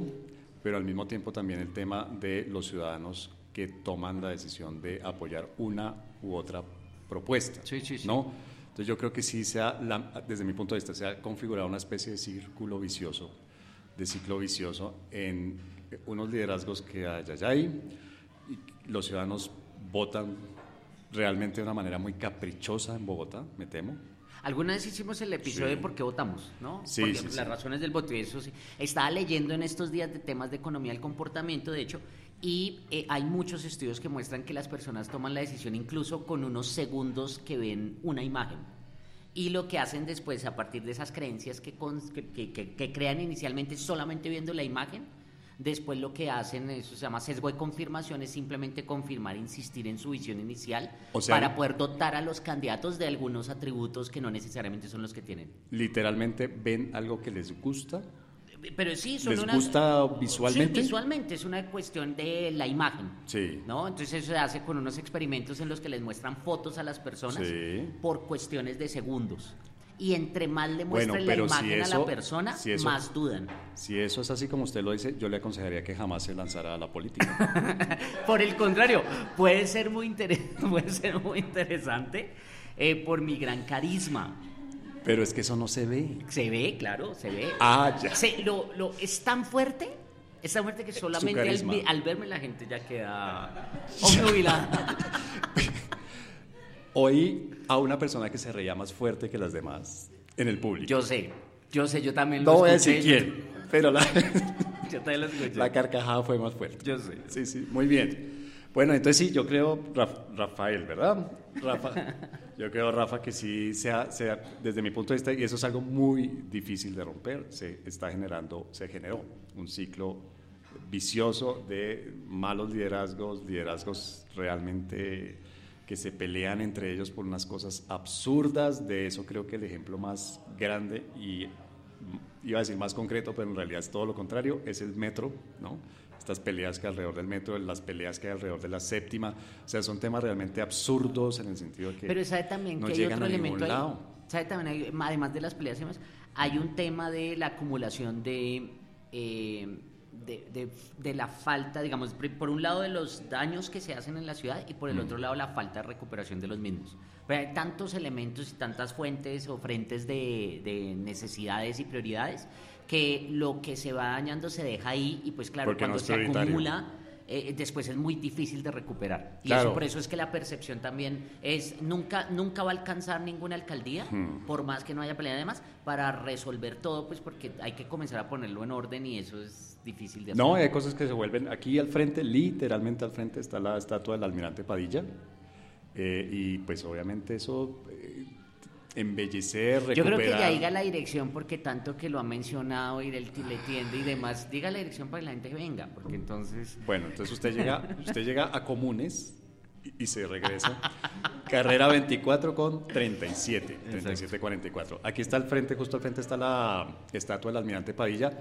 [SPEAKER 2] pero al mismo tiempo también el tema de los ciudadanos que toman la decisión de apoyar una u otra propuesta.
[SPEAKER 1] Sí, sí, sí.
[SPEAKER 2] ¿no? Entonces yo creo que sí se ha, la- desde mi punto de vista, se ha configurado una especie de círculo vicioso, de ciclo vicioso en unos liderazgos que hay hay, y los ciudadanos votan realmente de una manera muy caprichosa en Bogotá, me temo.
[SPEAKER 1] Alguna vez hicimos el episodio
[SPEAKER 2] Sí.
[SPEAKER 1] de por qué votamos, ¿no?
[SPEAKER 2] Sí,
[SPEAKER 1] Porque
[SPEAKER 2] sí,
[SPEAKER 1] las razones del voto y eso sí. Estaba leyendo en estos días de temas de economía del comportamiento, de hecho, y eh, hay muchos estudios que muestran que las personas toman la decisión incluso con unos segundos que ven una imagen. Y lo que hacen después, a partir de esas creencias que, con- que, que- que- crean inicialmente solamente viendo la imagen, después lo que hacen, eso se llama sesgo de confirmación, es simplemente confirmar, insistir en su visión inicial
[SPEAKER 2] O sea,
[SPEAKER 1] para poder dotar a los candidatos de algunos atributos que no necesariamente son los que tienen.
[SPEAKER 2] Literalmente ven algo que les gusta,
[SPEAKER 1] Pero sí, son
[SPEAKER 2] les
[SPEAKER 1] unas-
[SPEAKER 2] gusta visualmente.
[SPEAKER 1] Sí, visualmente es una cuestión de la imagen.
[SPEAKER 2] Sí.
[SPEAKER 1] ¿no? Entonces eso se hace con unos experimentos en los que les muestran fotos a las personas
[SPEAKER 2] Sí.
[SPEAKER 1] por cuestiones de segundos. Y entre más le
[SPEAKER 2] Bueno,
[SPEAKER 1] muestren la
[SPEAKER 2] pero si
[SPEAKER 1] imagen a
[SPEAKER 2] eso-
[SPEAKER 1] la persona,
[SPEAKER 2] si eso-
[SPEAKER 1] más dudan.
[SPEAKER 2] Si eso es así como usted lo dice, yo le aconsejaría que jamás se lanzara a la política.
[SPEAKER 1] Por el contrario, puede ser muy, inter- puede ser muy interesante eh, por mi gran carisma.
[SPEAKER 2] Pero es que eso no se ve.
[SPEAKER 1] Se ve, claro, se ve.
[SPEAKER 2] Ah, ya.
[SPEAKER 1] Se- lo, lo- es tan fuerte, es tan fuerte que solamente al, verme la gente ya queda obnubilada.
[SPEAKER 2] Oí a una persona que se reía más fuerte que las demás en el público.
[SPEAKER 1] Yo sé, yo sé, yo también
[SPEAKER 2] no
[SPEAKER 1] lo
[SPEAKER 2] voy a decir quién, pero la,
[SPEAKER 1] Yo también lo escuché.
[SPEAKER 2] la carcajada fue más fuerte.
[SPEAKER 1] Yo sé.
[SPEAKER 2] Sí, sí, muy bien. Bueno, entonces sí, yo creo, Raf- Rafael, ¿verdad? Rafa, yo creo, Rafa, que sí sea, sea, desde mi punto de vista, y eso es algo muy difícil de romper, se está generando, se generó un ciclo vicioso de malos liderazgos, liderazgos realmente que se pelean entre ellos por unas cosas absurdas, de eso creo que el ejemplo más grande y iba a decir más concreto, pero en realidad es todo lo contrario, es el metro, ¿no? Estas peleas que hay alrededor del metro, las peleas que hay alrededor de la séptima, o sea, son temas realmente absurdos en el sentido de que
[SPEAKER 1] Pero sabe también
[SPEAKER 2] no
[SPEAKER 1] que hay
[SPEAKER 2] llegan
[SPEAKER 1] otro
[SPEAKER 2] a ningún
[SPEAKER 1] elemento ahí.
[SPEAKER 2] lado.
[SPEAKER 1] Sabe también, además de las peleas hay un tema de la acumulación de, eh, de, de- de la falta, digamos, por un lado de los daños que se hacen en la ciudad y por el
[SPEAKER 2] Mm.
[SPEAKER 1] otro lado la falta de recuperación de los mismos. Pero hay tantos elementos y tantas fuentes o frentes de, de necesidades y prioridades que lo que se va dañando se deja ahí y pues claro,
[SPEAKER 2] Porque
[SPEAKER 1] cuando se
[SPEAKER 2] prioritario.
[SPEAKER 1] acumula eh, después es muy difícil de recuperar. Y
[SPEAKER 2] Claro.
[SPEAKER 1] eso por eso es que la percepción también es nunca nunca va a alcanzar ninguna alcaldía,
[SPEAKER 2] Hmm.
[SPEAKER 1] por más que no haya pelea además, para resolver todo, pues porque hay que comenzar a ponerlo en orden y eso es difícil de hacer.
[SPEAKER 2] No, hay cosas que se vuelven. Aquí al frente, literalmente al frente, está la estatua del almirante Padilla. eh, y pues obviamente eso, eh, embellecer, recuperar.
[SPEAKER 1] Yo creo que ya diga la dirección porque tanto que lo ha mencionado y le tiende y demás, diga la dirección para que la gente venga, porque entonces
[SPEAKER 2] Bueno, entonces usted llega, usted llega a Comunes y, y se regresa. Carrera 24 con 37, 37, 44. Aquí está al frente, justo al frente está la estatua del almirante Padilla.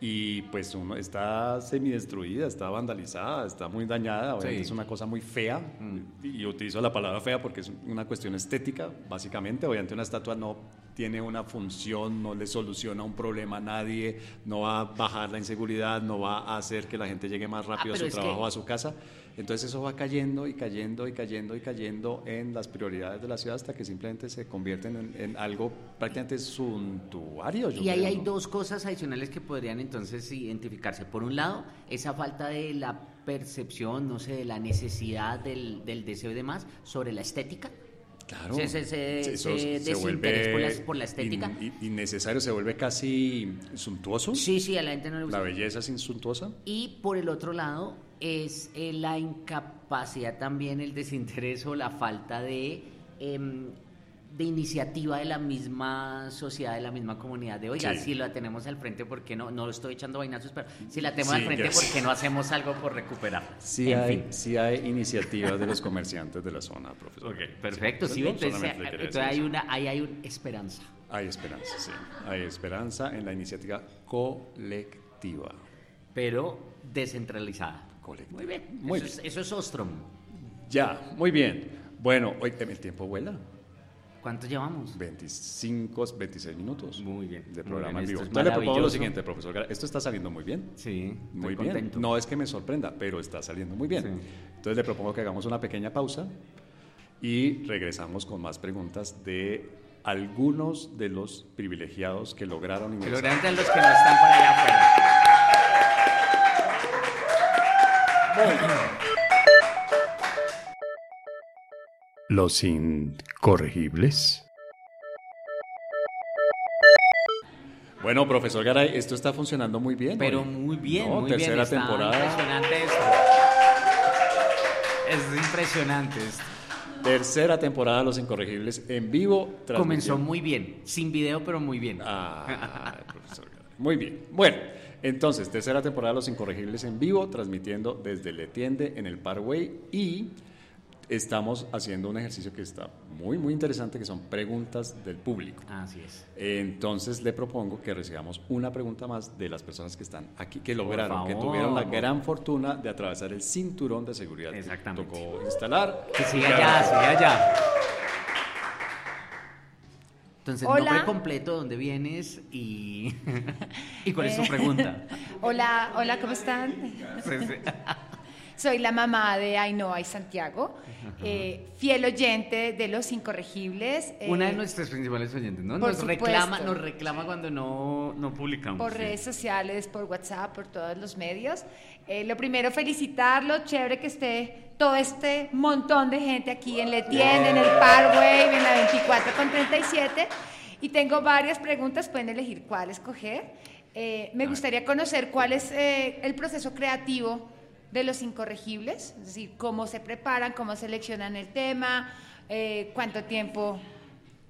[SPEAKER 2] Y pues uno está semidestruida, está vandalizada, está muy dañada, obviamente
[SPEAKER 1] Sí.
[SPEAKER 2] es una cosa muy fea,
[SPEAKER 1] Mm.
[SPEAKER 2] y utilizo la palabra fea porque es una cuestión estética, básicamente, obviamente una estatua no tiene una función, no le soluciona un problema a nadie, no va a bajar la inseguridad, no va a hacer que la gente llegue más rápido a su
[SPEAKER 1] que-
[SPEAKER 2] trabajo, o a su casa, entonces eso va cayendo y cayendo y cayendo y cayendo en las prioridades de la ciudad hasta que simplemente se convierten en, en algo prácticamente suntuario. yo
[SPEAKER 1] Y ahí
[SPEAKER 2] creo,
[SPEAKER 1] hay
[SPEAKER 2] ¿no?
[SPEAKER 1] dos cosas adicionales que podrían entonces identificarse. Por un lado, esa falta de la percepción, no sé, de la necesidad del, del deseo y demás sobre la estética.
[SPEAKER 2] Claro.
[SPEAKER 1] Sí, ese desinterés por la- por la estética.
[SPEAKER 2] in- in- innecesario, se vuelve casi suntuoso.
[SPEAKER 1] Sí, sí, a la gente no le gusta.
[SPEAKER 2] La belleza es suntuosa.
[SPEAKER 1] Y por el otro lado es eh, la incapacidad también, el desinterés o la falta de, em, de iniciativa de la misma sociedad, de la misma comunidad. De, oiga,
[SPEAKER 2] Sí.
[SPEAKER 1] si la tenemos al frente, ¿por qué no? No estoy echando vainazos, pero si la tenemos
[SPEAKER 2] Sí,
[SPEAKER 1] al frente, ¿por qué no hacemos algo por recuperarla?
[SPEAKER 2] Sí,
[SPEAKER 1] En
[SPEAKER 2] hay,
[SPEAKER 1] fin.
[SPEAKER 2] sí hay iniciativas de los comerciantes de la zona, profesor.
[SPEAKER 1] Ok, perfecto, sí, entonces, entonces hay una, ahí hay una esperanza.
[SPEAKER 2] Hay esperanza, sí. Hay esperanza en la iniciativa colectiva.
[SPEAKER 1] pero descentralizada. Muy bien,
[SPEAKER 2] Muy
[SPEAKER 1] eso,
[SPEAKER 2] bien.
[SPEAKER 1] Es, eso es Ostrom.
[SPEAKER 2] Ya, muy bien. Bueno, hoy el tiempo vuela.
[SPEAKER 1] ¿Cuánto llevamos?
[SPEAKER 2] 25, 26 minutos.
[SPEAKER 1] Muy bien,
[SPEAKER 2] De programa
[SPEAKER 1] bien,
[SPEAKER 2] en vivo.
[SPEAKER 1] es
[SPEAKER 2] Entonces le propongo lo siguiente, profesor. Esto está saliendo muy bien.
[SPEAKER 1] Sí,
[SPEAKER 2] Muy
[SPEAKER 1] estoy
[SPEAKER 2] bien.
[SPEAKER 1] contento.
[SPEAKER 2] No es que me sorprenda, pero está saliendo muy bien.
[SPEAKER 1] Sí.
[SPEAKER 2] Entonces le propongo que hagamos una pequeña pausa y regresamos con más preguntas de algunos de los privilegiados que lograron ingresar.
[SPEAKER 1] grandes los que no están por allá afuera.
[SPEAKER 2] Los incorregibles. Bueno, profesor Garay, esto está funcionando muy bien.
[SPEAKER 1] Pero
[SPEAKER 2] hoy.
[SPEAKER 1] muy bien,
[SPEAKER 2] No,
[SPEAKER 1] muy
[SPEAKER 2] tercera
[SPEAKER 1] bien. está
[SPEAKER 2] temporada.
[SPEAKER 1] Impresionante esto. Es impresionante esto.
[SPEAKER 2] Tercera temporada de Los Incorregibles en vivo.
[SPEAKER 1] Comenzó muy bien, sin video, pero muy bien.
[SPEAKER 2] Ah, profesor Garay. Muy bien. Bueno, entonces, tercera temporada de Los Incorregibles en vivo, transmitiendo desde Le Tiende en el Parkway y estamos haciendo un ejercicio que está muy, muy interesante, que son preguntas del público.
[SPEAKER 1] Así es.
[SPEAKER 2] Entonces le propongo que recibamos una pregunta más de las personas que están aquí, que lograron, que tuvieron la gran fortuna de atravesar el cinturón de seguridad que
[SPEAKER 1] Exactamente.
[SPEAKER 2] tocó instalar.
[SPEAKER 1] Que siga
[SPEAKER 2] Ya-
[SPEAKER 1] allá, siga allá. Entonces,
[SPEAKER 7] Hola.
[SPEAKER 1] nombre completo, dónde vienes y, y cuál es tu
[SPEAKER 7] Eh.
[SPEAKER 1] pregunta.
[SPEAKER 7] Hola, hola, ¿cómo están? Soy la mamá de Ainhoa y Santiago, eh, fiel oyente de Los Incorregibles. eh,
[SPEAKER 1] Una de nuestras principales oyentes, ¿no? Nos reclama, nos reclama cuando no, no publicamos.
[SPEAKER 7] por
[SPEAKER 1] sí.
[SPEAKER 7] redes sociales, por WhatsApp, por todos los medios. Eh, lo primero, felicitarlo, chévere que esté todo este montón de gente aquí en Letienne, en el Parkway, en la 24 con 37. Y tengo varias preguntas, pueden elegir cuál escoger. Eh, me gustaría conocer cuál es eh, el proceso creativo de los incorregibles, es decir, cómo se preparan, cómo seleccionan el tema, eh, cuánto tiempo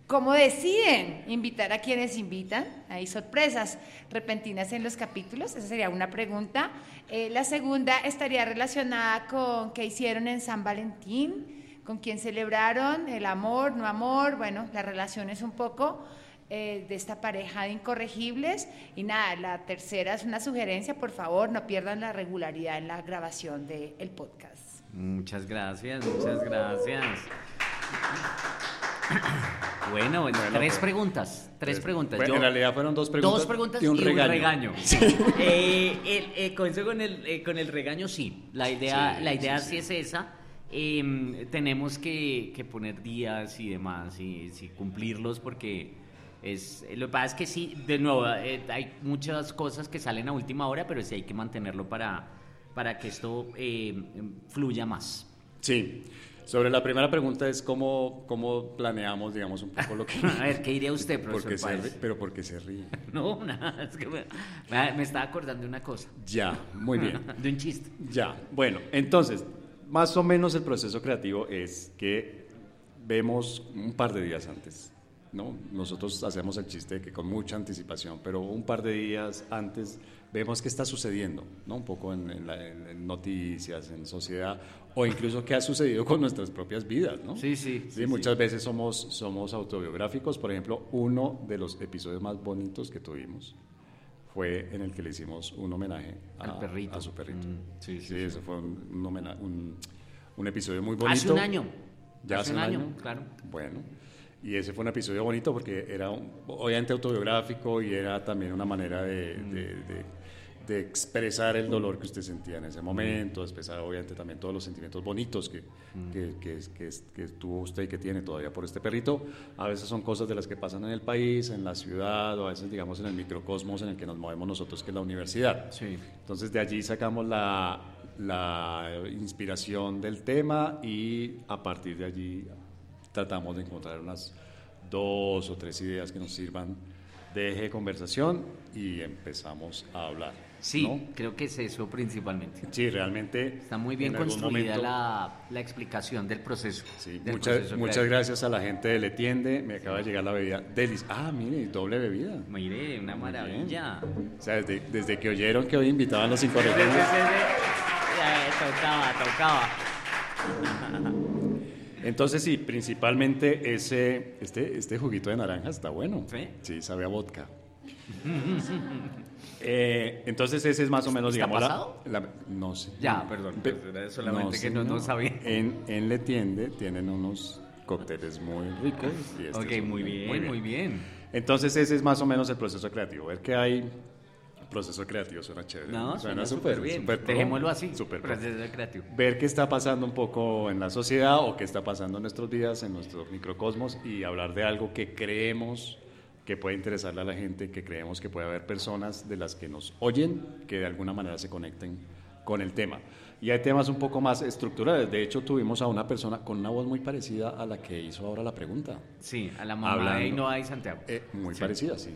[SPEAKER 7] ¿Cómo deciden invitar a quienes invitan? Hay sorpresas repentinas en los capítulos, esa sería una pregunta. Eh, la segunda estaría relacionada con qué hicieron en San Valentín, con quién celebraron, el amor, no amor, bueno, las relaciones un poco eh, de esta pareja de incorregibles. Y nada, la tercera es una sugerencia, por favor, no pierdan la regularidad en la grabación del podcast.
[SPEAKER 1] Muchas gracias, muchas gracias. Bueno, bueno, tres preguntas, tres preguntas.
[SPEAKER 2] Bueno,
[SPEAKER 1] Yo-
[SPEAKER 2] en realidad fueron dos preguntas,
[SPEAKER 1] Dos preguntas
[SPEAKER 2] y un regaño.
[SPEAKER 1] regaño. Eh, el- eh, comienzo con el, eh, con el regaño, sí. La idea,
[SPEAKER 2] Sí,
[SPEAKER 1] la idea
[SPEAKER 2] sí,
[SPEAKER 1] sí, es esa. Em, tenemos que, que poner días y demás y, sí, cumplirlos porque es lo que pasa es que sí, de nuevo, eh, hay muchas cosas que salen a última hora, pero sí hay que mantenerlo para, para que esto eh, fluya más.
[SPEAKER 2] Sí. Sobre la primera pregunta es cómo, cómo planeamos, digamos, un poco lo que...
[SPEAKER 1] A ver, ¿qué diría usted, profesor
[SPEAKER 2] Porque
[SPEAKER 1] Páez?
[SPEAKER 2] pero porque se ríe.
[SPEAKER 1] No, nada, es que me, me- me estaba acordando de una cosa.
[SPEAKER 2] Ya, muy bien.
[SPEAKER 1] De un chiste.
[SPEAKER 2] Ya, bueno, entonces, más o menos el proceso creativo es que vemos un par de días antes, ¿no? Nosotros hacemos el chiste de que con mucha anticipación, pero un par de días antes vemos qué está sucediendo, ¿no? Un poco en, en la- en- en noticias, en sociedad, o incluso qué ha sucedido con nuestras propias vidas, ¿no?
[SPEAKER 1] Sí, sí,
[SPEAKER 2] Sí,
[SPEAKER 1] sí,
[SPEAKER 2] muchas veces somos, somos autobiográficos. Por ejemplo, uno de los episodios más bonitos que tuvimos fue en el que le hicimos un homenaje a,
[SPEAKER 1] Al perrito.
[SPEAKER 2] a su perrito.
[SPEAKER 1] Mm,
[SPEAKER 2] sí,
[SPEAKER 1] sí, sí,
[SPEAKER 2] eso fue un, un, homena- un- un episodio muy bonito.
[SPEAKER 1] Hace un año.
[SPEAKER 2] Ya hace, un año,
[SPEAKER 1] claro.
[SPEAKER 2] Bueno, y ese fue un episodio bonito porque era un- obviamente autobiográfico y era también una manera de,
[SPEAKER 1] Mm.
[SPEAKER 2] de- de- de expresar el dolor que usted sentía en ese momento, expresar obviamente también todos los sentimientos bonitos que,
[SPEAKER 1] Mm.
[SPEAKER 2] que, que- que- que tuvo usted y que tiene todavía por este perrito. A veces son cosas de las que pasan en el país, en la ciudad, o a veces digamos en el microcosmos en el que nos movemos nosotros, que es la universidad.
[SPEAKER 1] Sí.
[SPEAKER 2] Entonces de allí sacamos la, la inspiración del tema y a partir de allí tratamos de encontrar unas dos o tres ideas que nos sirvan de eje de conversación y empezamos a hablar.
[SPEAKER 1] Sí,
[SPEAKER 2] ¿no?
[SPEAKER 1] creo que es eso principalmente.
[SPEAKER 2] Sí, realmente.
[SPEAKER 1] Está muy bien construida
[SPEAKER 2] momento-
[SPEAKER 1] la, la explicación del proceso.
[SPEAKER 2] Sí,
[SPEAKER 1] del
[SPEAKER 2] muchas,
[SPEAKER 1] proceso
[SPEAKER 2] muchas gracias a la gente de Letiende. Me acaba de llegar la bebida Delis. Ah, mire, doble bebida.
[SPEAKER 1] Mire, una
[SPEAKER 2] Muy bien.
[SPEAKER 1] maravilla.
[SPEAKER 2] O sea, desde, desde que oyeron que hoy invitaban los
[SPEAKER 1] Sí, sí, sí,
[SPEAKER 2] incorrectos.
[SPEAKER 1] sí. Tocaba, tocaba.
[SPEAKER 2] Entonces sí, principalmente ese, este, este juguito de naranja está bueno.
[SPEAKER 1] ¿Sí?
[SPEAKER 2] Sí, sabe a vodka. Eh, entonces ese es más o menos,
[SPEAKER 1] ¿Está
[SPEAKER 2] digamos,
[SPEAKER 1] pasado?
[SPEAKER 2] la- no sé.
[SPEAKER 1] Ya, perdón,
[SPEAKER 2] Pe-
[SPEAKER 1] pues solamente que no- sabía.
[SPEAKER 2] En, en Le Tiende tienen unos cócteles muy ricos. y este
[SPEAKER 1] ok, muy bien, muy bien.
[SPEAKER 2] Entonces ese es más o menos el proceso creativo. Ver que hay proceso creativo suena chévere.
[SPEAKER 1] No, suena súper, bien.
[SPEAKER 2] súper pro,
[SPEAKER 1] Dejémoslo así.
[SPEAKER 2] súper pro
[SPEAKER 1] proceso creativo.
[SPEAKER 2] ver qué está pasando un poco en la sociedad o qué está pasando en nuestros días, en nuestro microcosmos y hablar de algo que creemos que puede interesarle a la gente, que creemos que puede haber personas de las que nos oyen que de alguna manera se conecten con el tema. Y hay temas un poco más estructurales. De hecho, tuvimos a una persona con una voz muy parecida a la que hizo ahora la pregunta.
[SPEAKER 1] Sí, a la mamá
[SPEAKER 2] Hablando.
[SPEAKER 1] de Ainhoa y Santiago.
[SPEAKER 2] Eh, muy
[SPEAKER 1] Sí.
[SPEAKER 2] parecida, sí.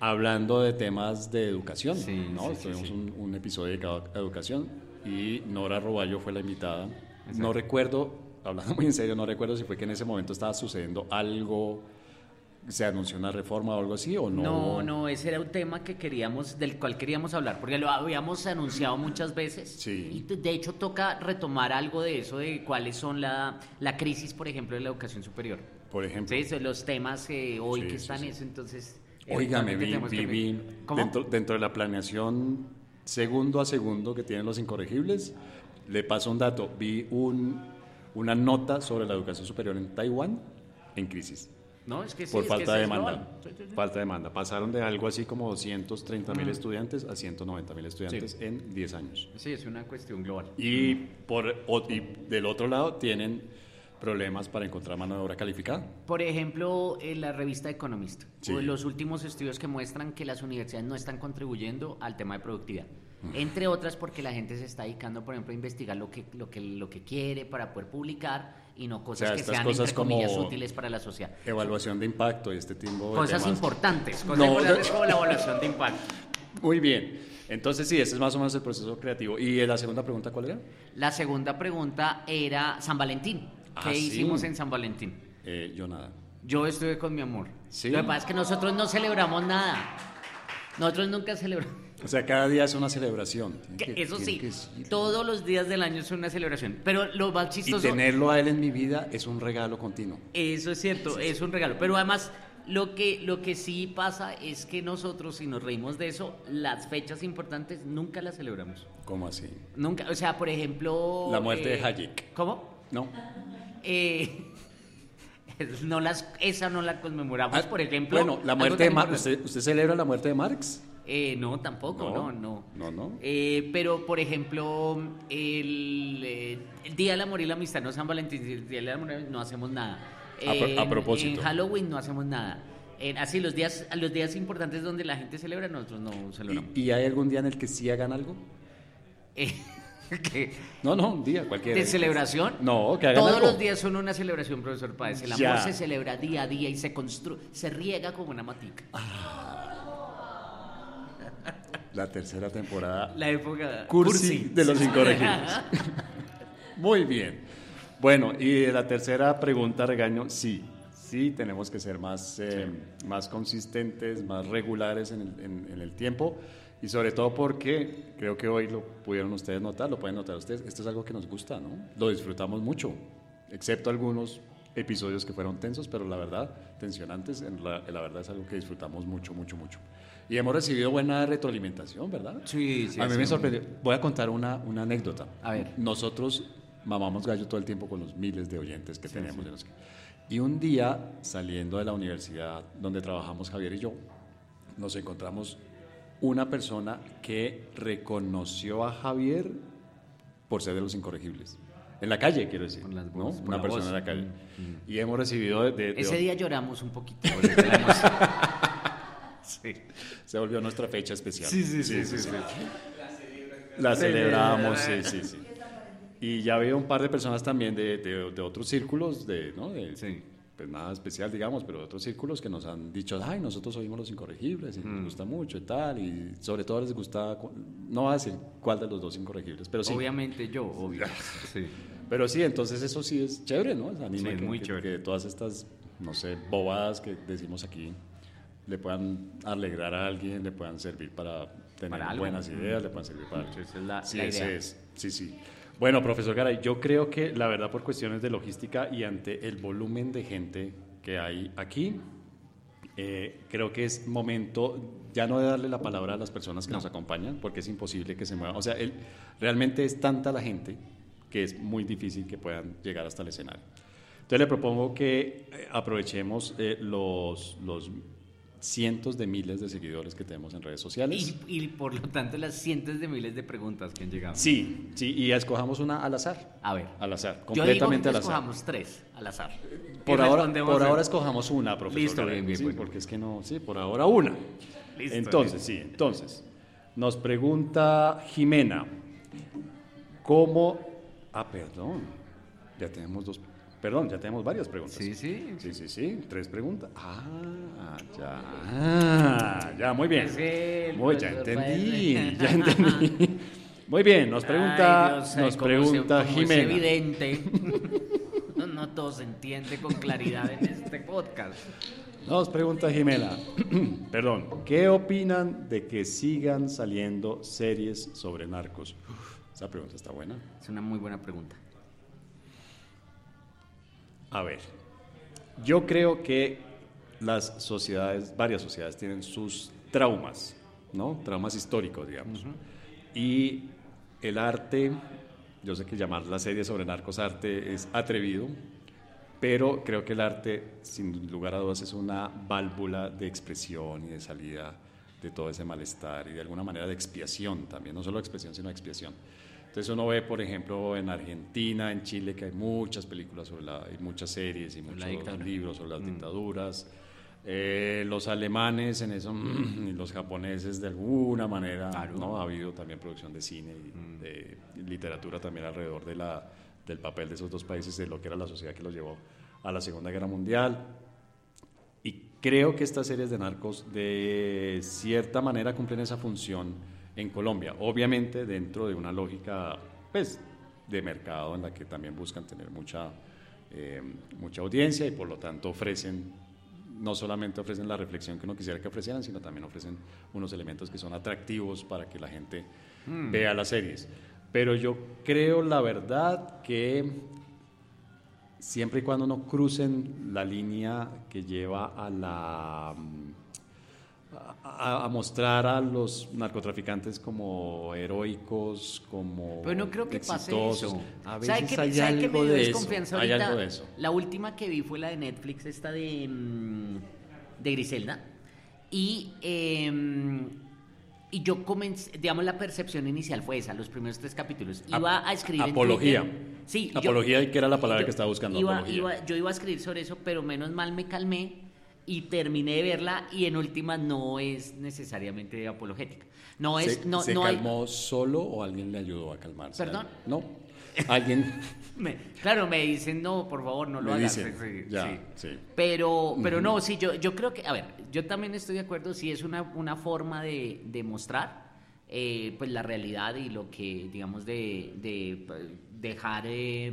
[SPEAKER 2] Hablando de temas de educación,
[SPEAKER 1] Sí,
[SPEAKER 2] ¿no?
[SPEAKER 1] sí, sí,
[SPEAKER 2] Tuvimos
[SPEAKER 1] sí.
[SPEAKER 2] Un, un episodio dedicado a educación y Nora Roballo fue la invitada.
[SPEAKER 1] Exacto.
[SPEAKER 2] No recuerdo, hablando muy en serio, no recuerdo si fue que en ese momento estaba sucediendo algo, se anunció una reforma o algo así o no.
[SPEAKER 1] No, no, ese era un tema que queríamos, del cual queríamos hablar, porque lo habíamos anunciado muchas veces.
[SPEAKER 2] Sí.
[SPEAKER 1] Y de hecho toca retomar algo de eso, de cuáles son la, la crisis, por ejemplo, de la educación superior.
[SPEAKER 2] Por ejemplo.
[SPEAKER 1] Sí, son los temas eh, hoy
[SPEAKER 2] Sí,
[SPEAKER 1] que
[SPEAKER 2] sí,
[SPEAKER 1] están
[SPEAKER 2] sí.
[SPEAKER 1] eso, entonces...
[SPEAKER 2] Óigame, vi, vi-
[SPEAKER 1] que-
[SPEAKER 2] vi dentro, dentro de la planeación segundo a segundo que tienen los incorregibles, le paso un dato, vi un, una nota sobre la educación superior en Taiwán en crisis.
[SPEAKER 1] No, es que sí,
[SPEAKER 2] por
[SPEAKER 1] es que
[SPEAKER 2] falta
[SPEAKER 1] eso
[SPEAKER 2] de demanda. Falta de demanda. Pasaron de algo así como 230 mil estudiantes a 190 mil estudiantes
[SPEAKER 1] Sí.
[SPEAKER 2] en 10 años.
[SPEAKER 1] Sí, es una cuestión global.
[SPEAKER 2] Y, por, y del otro lado tienen problemas para encontrar mano de obra calificada.
[SPEAKER 1] Por ejemplo, en la revista Economist,
[SPEAKER 2] Sí.
[SPEAKER 1] los últimos estudios que muestran que las universidades no están contribuyendo al tema de productividad. Entre otras porque la gente se está dedicando, por ejemplo, a investigar lo que, lo que, lo que quiere para poder publicar y no cosas
[SPEAKER 2] sea,
[SPEAKER 1] que sean,
[SPEAKER 2] cosas
[SPEAKER 1] entre comillas,
[SPEAKER 2] como
[SPEAKER 1] útiles para la sociedad.
[SPEAKER 2] Evaluación de impacto y este tipo de
[SPEAKER 1] Cosas
[SPEAKER 2] temas.
[SPEAKER 1] importantes, cosas
[SPEAKER 2] No,
[SPEAKER 1] importantes
[SPEAKER 2] no.
[SPEAKER 1] como la evaluación de impacto.
[SPEAKER 2] Muy bien. Entonces, sí, ese es más o menos el proceso creativo. ¿Y la segunda pregunta cuál era?
[SPEAKER 1] La segunda pregunta era San Valentín. ¿Qué
[SPEAKER 2] Ah, sí.
[SPEAKER 1] hicimos en San Valentín?
[SPEAKER 2] Eh, yo nada.
[SPEAKER 1] Yo estuve con mi amor.
[SPEAKER 2] ¿Sí?
[SPEAKER 1] Lo que pasa es que nosotros no celebramos nada. Nosotros nunca celebramos.
[SPEAKER 2] O sea, cada día es una celebración. Tiene
[SPEAKER 1] Que
[SPEAKER 2] que-
[SPEAKER 1] Eso sí,
[SPEAKER 2] que
[SPEAKER 1] todos los días del año es una celebración. Pero lo más
[SPEAKER 2] Y
[SPEAKER 1] chistoso.
[SPEAKER 2] tenerlo a él en mi vida es un regalo continuo.
[SPEAKER 1] Eso es cierto, es un regalo. Pero además, lo que, lo que sí pasa es que nosotros, si nos reímos de eso, las fechas importantes nunca las celebramos.
[SPEAKER 2] ¿Cómo así?
[SPEAKER 1] Nunca, o sea, por ejemplo.
[SPEAKER 2] La muerte de
[SPEAKER 1] eh,
[SPEAKER 2] Hayek.
[SPEAKER 1] ¿Cómo?
[SPEAKER 2] No.
[SPEAKER 1] Eh, no las, esa no la conmemoramos,
[SPEAKER 2] Ah,
[SPEAKER 1] por ejemplo.
[SPEAKER 2] Bueno, la muerte de Marx. ¿Usted, ¿Usted celebra la muerte de Marx?
[SPEAKER 1] Eh, no, tampoco, no, no.
[SPEAKER 2] No, no.
[SPEAKER 1] Eh, pero, por ejemplo, el, eh, el Día del Amor y la Amistad, no San Valentín, el Día del Amor no hacemos nada.
[SPEAKER 2] A pro- a
[SPEAKER 1] En-
[SPEAKER 2] propósito.
[SPEAKER 1] En Halloween no hacemos nada. En- así, los días, los días importantes donde la gente celebra, nosotros no celebramos.
[SPEAKER 2] ¿Y, y hay algún día en el que sí hagan algo?
[SPEAKER 1] Eh,
[SPEAKER 2] No, no, un día cualquiera.
[SPEAKER 1] ¿De celebración?
[SPEAKER 2] No, que hagan
[SPEAKER 1] Todos
[SPEAKER 2] algo.
[SPEAKER 1] los días son una celebración, profesor Páez. El amor
[SPEAKER 2] Ya.
[SPEAKER 1] se celebra día a día y se construye, se riega como una matica.
[SPEAKER 2] La tercera temporada
[SPEAKER 1] La época
[SPEAKER 2] cursi, de los incorregibles. Muy bien. Bueno, y la tercera pregunta, regaño, sí, sí tenemos que ser más, eh, más consistentes, más regulares en el, en- en el tiempo y sobre todo porque creo que hoy lo pudieron ustedes notar, lo pueden notar ustedes, esto es algo que nos gusta, ¿no? Lo disfrutamos mucho, excepto algunos episodios que fueron tensos, pero la verdad, tensionantes, en la, la verdad es algo que disfrutamos mucho, mucho, mucho. Y hemos recibido buena retroalimentación, ¿verdad?
[SPEAKER 1] Sí, sí,
[SPEAKER 2] A mí
[SPEAKER 1] sí.
[SPEAKER 2] me sorprendió. Voy a contar una, una anécdota.
[SPEAKER 1] A ver.
[SPEAKER 2] Nosotros mamamos gallo todo el tiempo con los miles de oyentes que tenemos. de los que- Y un día, saliendo de la universidad donde trabajamos Javier y yo, nos encontramos una persona que reconoció a Javier por ser de los incorregibles. En la calle, quiero decir. ¿no?
[SPEAKER 1] voces, por
[SPEAKER 2] Una
[SPEAKER 1] la
[SPEAKER 2] persona
[SPEAKER 1] voz.
[SPEAKER 2] en la calle.
[SPEAKER 1] Mm,
[SPEAKER 2] Y hemos recibido de, de- de-
[SPEAKER 1] Ese día lloramos un poquito. sí.
[SPEAKER 2] Se volvió nuestra fecha especial.
[SPEAKER 1] Sí, sí, sí, sí, sí.
[SPEAKER 2] La celebramos, sí, sí, sí. Y ya veo un par de personas también de, de- de otros círculos, de, ¿no? Pues nada especial, digamos, pero de otros círculos que nos han dicho, ay, nosotros oímos los incorregibles y nos
[SPEAKER 1] Mm.
[SPEAKER 2] gusta mucho y tal, y sobre todo les gusta, no decir cuál de los dos incorregibles, pero sí.
[SPEAKER 1] Obviamente yo, obvio. Sí.
[SPEAKER 2] Pero sí, entonces eso sí es chévere, ¿no? Es anima
[SPEAKER 1] Sí,
[SPEAKER 2] que,
[SPEAKER 1] muy
[SPEAKER 2] que-
[SPEAKER 1] chévere.
[SPEAKER 2] que todas estas, no sé, bobadas que decimos aquí le puedan alegrar a alguien, le puedan servir para tener
[SPEAKER 1] Para
[SPEAKER 2] buenas ideas, le puedan servir para
[SPEAKER 1] Esa es la-
[SPEAKER 2] sí,
[SPEAKER 1] la idea.
[SPEAKER 2] es. Sí, sí. Bueno, profesor Garay, yo creo que la verdad por cuestiones de logística y ante el volumen de gente que hay aquí, eh, creo que es momento ya no de darle la palabra a las personas que nos acompañan, porque es imposible que se muevan. O sea, el- realmente es tanta la gente que es muy difícil que puedan llegar hasta el escenario. Entonces le propongo que eh, aprovechemos eh, los, los cientos de miles de seguidores que tenemos en redes sociales.
[SPEAKER 1] Y, y por lo tanto las cientos de miles de preguntas que han llegado.
[SPEAKER 2] Sí, sí, y escogamos una al azar.
[SPEAKER 1] A ver.
[SPEAKER 2] Al azar,
[SPEAKER 1] Yo digo
[SPEAKER 2] completamente al azar.
[SPEAKER 1] escogamos tres al azar.
[SPEAKER 2] Por ahora, por ahora escojamos una, profesor.
[SPEAKER 1] Listo, bien, bien,
[SPEAKER 2] sí,
[SPEAKER 1] bueno.
[SPEAKER 2] porque es que no, sí, por ahora una.
[SPEAKER 1] Listo,
[SPEAKER 2] entonces, sí, entonces, nos pregunta Jimena, ¿cómo? Ah, perdón, ya tenemos dos, perdón, ya tenemos varias preguntas.
[SPEAKER 1] Sí, sí.
[SPEAKER 2] Sí, sí, sí, tres preguntas. Ah, ya, ah, ya, muy bien.
[SPEAKER 1] Es el
[SPEAKER 2] Muy, ya
[SPEAKER 1] profesor
[SPEAKER 2] entendí, ya entendí. Muy bien, nos pregunta,
[SPEAKER 1] Ay, Dios,
[SPEAKER 2] nos
[SPEAKER 1] se-
[SPEAKER 2] pregunta Jimena.
[SPEAKER 1] Es evidente. No, no todo se entiende con claridad en este podcast.
[SPEAKER 2] Nos pregunta Jimena, perdón, ¿qué opinan de que sigan saliendo series sobre narcos? Uf, esa pregunta está buena.
[SPEAKER 1] Es una muy buena pregunta.
[SPEAKER 2] A ver, yo creo que las sociedades, varias sociedades tienen sus traumas, ¿no? Traumas históricos, digamos. Y el arte, yo sé que llamar la serie sobre narcos arte es atrevido, pero creo que el arte, sin lugar a dudas, es una válvula de expresión y de salida de todo ese malestar y de alguna manera de expiación también, no solo expresión, sino expiación. Entonces uno ve, por ejemplo, en Argentina, en Chile, que hay muchas películas sobre la, hay muchas series y muchos libros sobre las
[SPEAKER 1] Mm.
[SPEAKER 2] dictaduras. Eh, los alemanes en eso y los japoneses de alguna manera,
[SPEAKER 1] Claro.
[SPEAKER 2] ¿no? Ha habido también producción de cine y
[SPEAKER 1] Mm.
[SPEAKER 2] de literatura también alrededor de la, del papel de esos dos países, de lo que era la sociedad que los llevó a la Segunda Guerra Mundial. Y creo que estas series de narcos de cierta manera cumplen esa función en Colombia, obviamente dentro de una lógica pues, de mercado en la que también buscan tener mucha, eh, mucha audiencia y por lo tanto ofrecen, no solamente ofrecen la reflexión que uno quisiera que ofrecieran, sino también ofrecen unos elementos que son atractivos para que la gente vea las series. Pero yo creo la verdad que siempre y cuando no crucen la línea que lleva a la mm, a, a mostrar a los narcotraficantes como heroicos, como
[SPEAKER 1] Pero no creo que pase
[SPEAKER 2] exitosos.
[SPEAKER 1] eso.
[SPEAKER 2] A
[SPEAKER 1] ¿Sabe
[SPEAKER 2] veces hay algo de eso.
[SPEAKER 1] desconfianza
[SPEAKER 2] Hay
[SPEAKER 1] ahorita?
[SPEAKER 2] algo de eso.
[SPEAKER 1] La última que vi fue la de Netflix, esta de, mm, de Griselda. Y, eh, y yo comencé, digamos, la percepción inicial fue esa, los primeros tres capítulos. Iba a escribir
[SPEAKER 2] apología.
[SPEAKER 1] Sí, yo-
[SPEAKER 2] Apología, y que era la palabra
[SPEAKER 1] yo
[SPEAKER 2] que estaba buscando,
[SPEAKER 1] iba- iba- yo iba a escribir sobre eso, pero menos mal me calmé y terminé de verla y en última no es necesariamente apologética. No es,
[SPEAKER 2] ¿Se,
[SPEAKER 1] no,
[SPEAKER 2] se
[SPEAKER 1] no hay-
[SPEAKER 2] calmó solo o alguien le ayudó a calmarse?
[SPEAKER 1] ¿Perdón?
[SPEAKER 2] No. Alguien
[SPEAKER 1] Me- claro, me dicen, no, por favor, no lo hagas. Sí. Pero, pero no, sí, yo, yo creo que, a ver, yo también estoy de acuerdo, sí es una, una forma de, de mostrar eh, pues la realidad y lo que, digamos, de, de eh, dejar eh,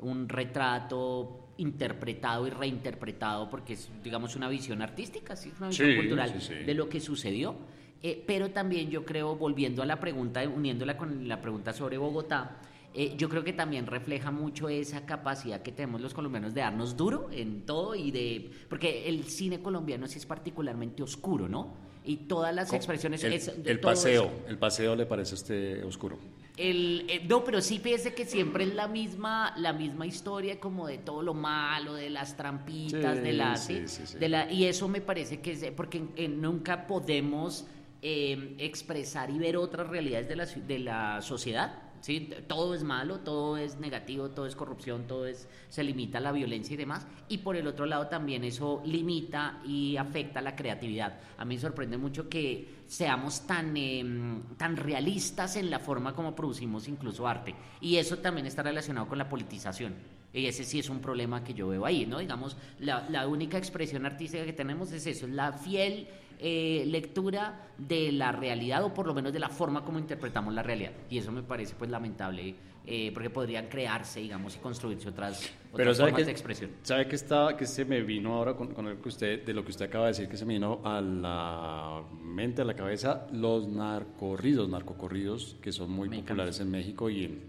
[SPEAKER 1] un retrato interpretado y reinterpretado, porque es, digamos, una visión artística, sí, es una visión
[SPEAKER 2] Sí,
[SPEAKER 1] cultural
[SPEAKER 2] sí,
[SPEAKER 1] de lo que sucedió. Eh, pero también yo creo, volviendo a la pregunta, uniéndola con la pregunta sobre Bogotá, eh, yo creo que también refleja mucho esa capacidad que tenemos los colombianos de darnos duro en todo y de... Porque el cine colombiano sí es particularmente oscuro, ¿no? Y todas las expresiones...
[SPEAKER 2] El,
[SPEAKER 1] es-
[SPEAKER 2] el
[SPEAKER 1] todo
[SPEAKER 2] paseo, el paseo le parece a usted oscuro.
[SPEAKER 1] El, eh, no, pero sí piense que siempre es la misma, la misma historia como de todo lo malo, de las trampitas,
[SPEAKER 2] Sí,
[SPEAKER 1] de la,
[SPEAKER 2] sí,
[SPEAKER 1] ¿sí? de la, y eso me parece que es porque eh, nunca podemos eh, expresar y ver otras realidades de la, de la sociedad. ¿Sí? Todo es malo, todo es negativo, todo es corrupción, todo es, se limita a la violencia y demás. Y por el otro lado también eso limita y afecta la creatividad. A mí me sorprende mucho que seamos tan, em, tan realistas en la forma como producimos incluso arte. Y eso también está relacionado con la politización. Y ese sí es un problema que yo veo ahí, ¿no? Digamos, la, la única expresión artística que tenemos es eso, es la fiel eh, lectura de la realidad o por lo menos de la forma como interpretamos la realidad. Y eso me parece pues lamentable eh, porque podrían crearse, digamos, y construirse otras, otras formas
[SPEAKER 2] que,
[SPEAKER 1] de expresión.
[SPEAKER 2] sabe que está, que se me vino ahora con, con lo que usted, de lo que usted acaba de decir, que se me vino a la mente, a la cabeza, los narcorridos, narcocorridos, que son muy
[SPEAKER 1] Me
[SPEAKER 2] populares en México y en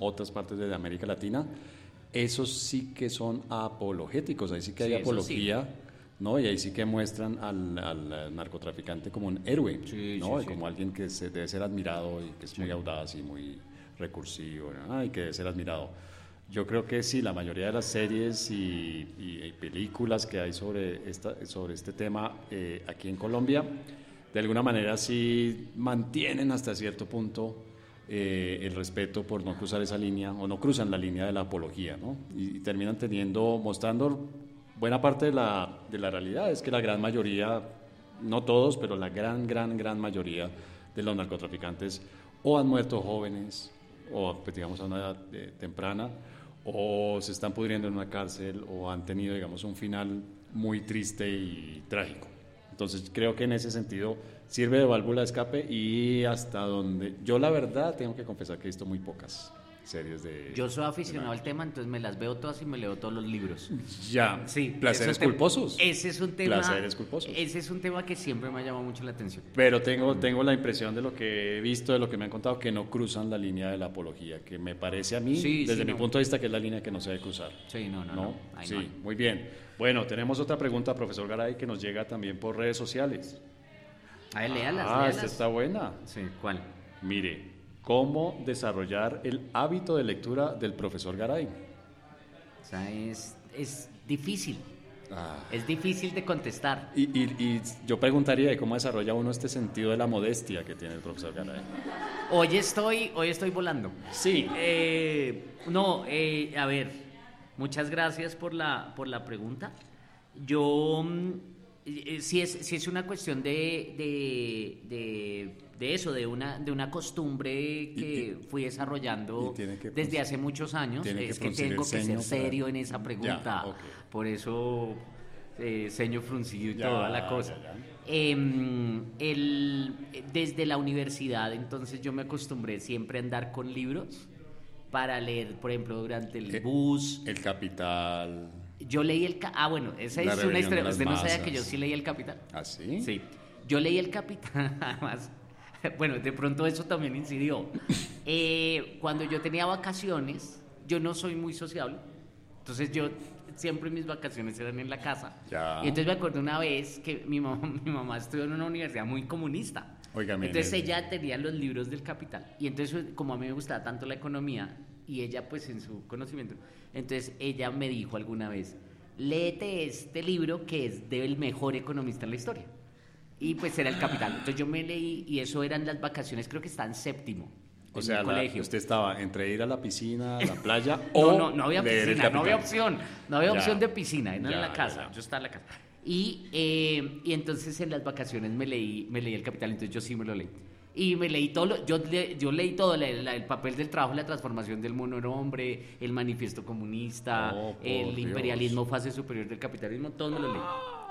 [SPEAKER 2] otras partes de América Latina. Esos sí que son apologéticos, ahí sí que hay
[SPEAKER 1] Sí,
[SPEAKER 2] apología, ¿no? Y ahí sí que muestran al, al narcotraficante como un héroe,
[SPEAKER 1] Sí,
[SPEAKER 2] ¿no?
[SPEAKER 1] sí,
[SPEAKER 2] Y
[SPEAKER 1] sí.
[SPEAKER 2] como alguien que se, debe ser admirado y que es muy audaz y muy recursivo, ¿no? y que debe ser admirado. Yo creo que sí, la mayoría de las series y, y- y películas que hay sobre, esta, sobre este tema eh, aquí en Colombia, de alguna manera sí mantienen hasta cierto punto eh, el respeto por no cruzar esa línea o no cruzan la línea de la apología, ¿no? Y, terminan teniendo, mostrando buena parte de la, de la realidad, es que la gran mayoría, no todos, pero la gran, gran, gran mayoría de los narcotraficantes o han muerto jóvenes o pues, digamos a una edad eh, temprana o se están pudriendo en una cárcel o han tenido digamos un final muy triste y trágico. Entonces creo que en ese sentido sirve de válvula de escape y hasta donde yo la verdad tengo que confesar que he visto muy pocas series de
[SPEAKER 1] Yo soy aficionado al tema, entonces me las veo todas y me leo todos los libros.
[SPEAKER 2] ya
[SPEAKER 1] Sí,
[SPEAKER 2] placeres culposos
[SPEAKER 1] Ese es un tema.
[SPEAKER 2] Placeres culposos.
[SPEAKER 1] Ese es un tema que siempre me ha llamado mucho la atención.
[SPEAKER 2] Pero tengo, tengo la impresión de lo que he visto, de lo que me han contado, que no cruzan la línea de la apología, que me parece a mí,
[SPEAKER 1] Sí,
[SPEAKER 2] desde
[SPEAKER 1] sí,
[SPEAKER 2] mi
[SPEAKER 1] no.
[SPEAKER 2] punto de vista, que es la línea que no se debe cruzar.
[SPEAKER 1] Sí, no, no, no.
[SPEAKER 2] Sí,
[SPEAKER 1] no hay.
[SPEAKER 2] muy bien. Bueno, tenemos otra pregunta, profesor Garay, que nos llega también por redes sociales.
[SPEAKER 1] A ver, léalas,
[SPEAKER 2] ah,
[SPEAKER 1] léalas.
[SPEAKER 2] esta está buena.
[SPEAKER 1] Sí, ¿cuál?
[SPEAKER 2] Mire, ¿cómo desarrollar el hábito de lectura del profesor Garay?
[SPEAKER 1] O sea, es, es difícil.
[SPEAKER 2] Ah.
[SPEAKER 1] Es difícil de contestar.
[SPEAKER 2] Y, y- y yo preguntaría de cómo desarrolla uno este sentido de la modestia que tiene el profesor Garay.
[SPEAKER 1] Hoy estoy, hoy estoy volando.
[SPEAKER 2] Sí.
[SPEAKER 1] Eh, no, eh, a ver, muchas gracias por la, por la pregunta. Yo, mm, eh, si es, si es una cuestión de, de, de, de eso, de una, de una costumbre que fui desarrollando
[SPEAKER 2] y tiene que
[SPEAKER 1] desde hace muchos años,
[SPEAKER 2] que
[SPEAKER 1] es que
[SPEAKER 2] el
[SPEAKER 1] tengo que ser
[SPEAKER 2] ceño para-
[SPEAKER 1] serio en esa pregunta.
[SPEAKER 2] Ya, ok.
[SPEAKER 1] Por eso, eh, ceño fruncido y
[SPEAKER 2] Ya,
[SPEAKER 1] toda la cosa.
[SPEAKER 2] ya.
[SPEAKER 1] Em, el- desde la universidad, entonces yo me acostumbré siempre a andar con libros para leer, por ejemplo, durante el
[SPEAKER 2] Eh,
[SPEAKER 1] bus.
[SPEAKER 2] El capital.
[SPEAKER 1] Yo leí el... Ah, bueno, esa
[SPEAKER 2] La
[SPEAKER 1] es una historia. ¿Usted no sabía que yo
[SPEAKER 2] masas.
[SPEAKER 1] sí leí el Capital?
[SPEAKER 2] ¿Ah, sí?
[SPEAKER 1] Sí. Yo leí el Capital, además. Bueno, de pronto eso también incidió. Eh, cuando yo tenía vacaciones, yo no soy muy sociable. Entonces yo siempre mis vacaciones eran en la casa.
[SPEAKER 2] Ya.
[SPEAKER 1] Y entonces me acuerdo una vez que mi mamá, mi mamá estudió en una universidad muy comunista.
[SPEAKER 2] Óigame,
[SPEAKER 1] entonces
[SPEAKER 2] en el-
[SPEAKER 1] ella tenía los libros del Capital. Y entonces como a mí me gustaba tanto la economía y ella pues en su conocimiento, entonces ella me dijo alguna vez, léete este libro que es del mejor economista en la historia. Y pues era el Capital. Entonces yo me leí y eso eran las vacaciones, creo que está en séptimo.
[SPEAKER 2] O
[SPEAKER 1] en
[SPEAKER 2] sea, la-
[SPEAKER 1] colegio.
[SPEAKER 2] usted estaba entre ir a la piscina, a la playa o
[SPEAKER 1] No, no, no había piscina, no había opción, no había
[SPEAKER 2] Ya.
[SPEAKER 1] opción de piscina, era
[SPEAKER 2] Ya,
[SPEAKER 1] en la casa,
[SPEAKER 2] ya.
[SPEAKER 1] yo estaba en la casa. Y, eh, y entonces en las vacaciones me leí, me leí el Capital, entonces yo sí me lo leí. Y me leí todo, lo- yo, le- yo leí todo, la- la- el papel del trabajo, la transformación del monorhombre, el manifiesto comunista,
[SPEAKER 2] Oh,
[SPEAKER 1] el
[SPEAKER 2] Dios.
[SPEAKER 1] imperialismo, fase superior del capitalismo, todo me lo leí.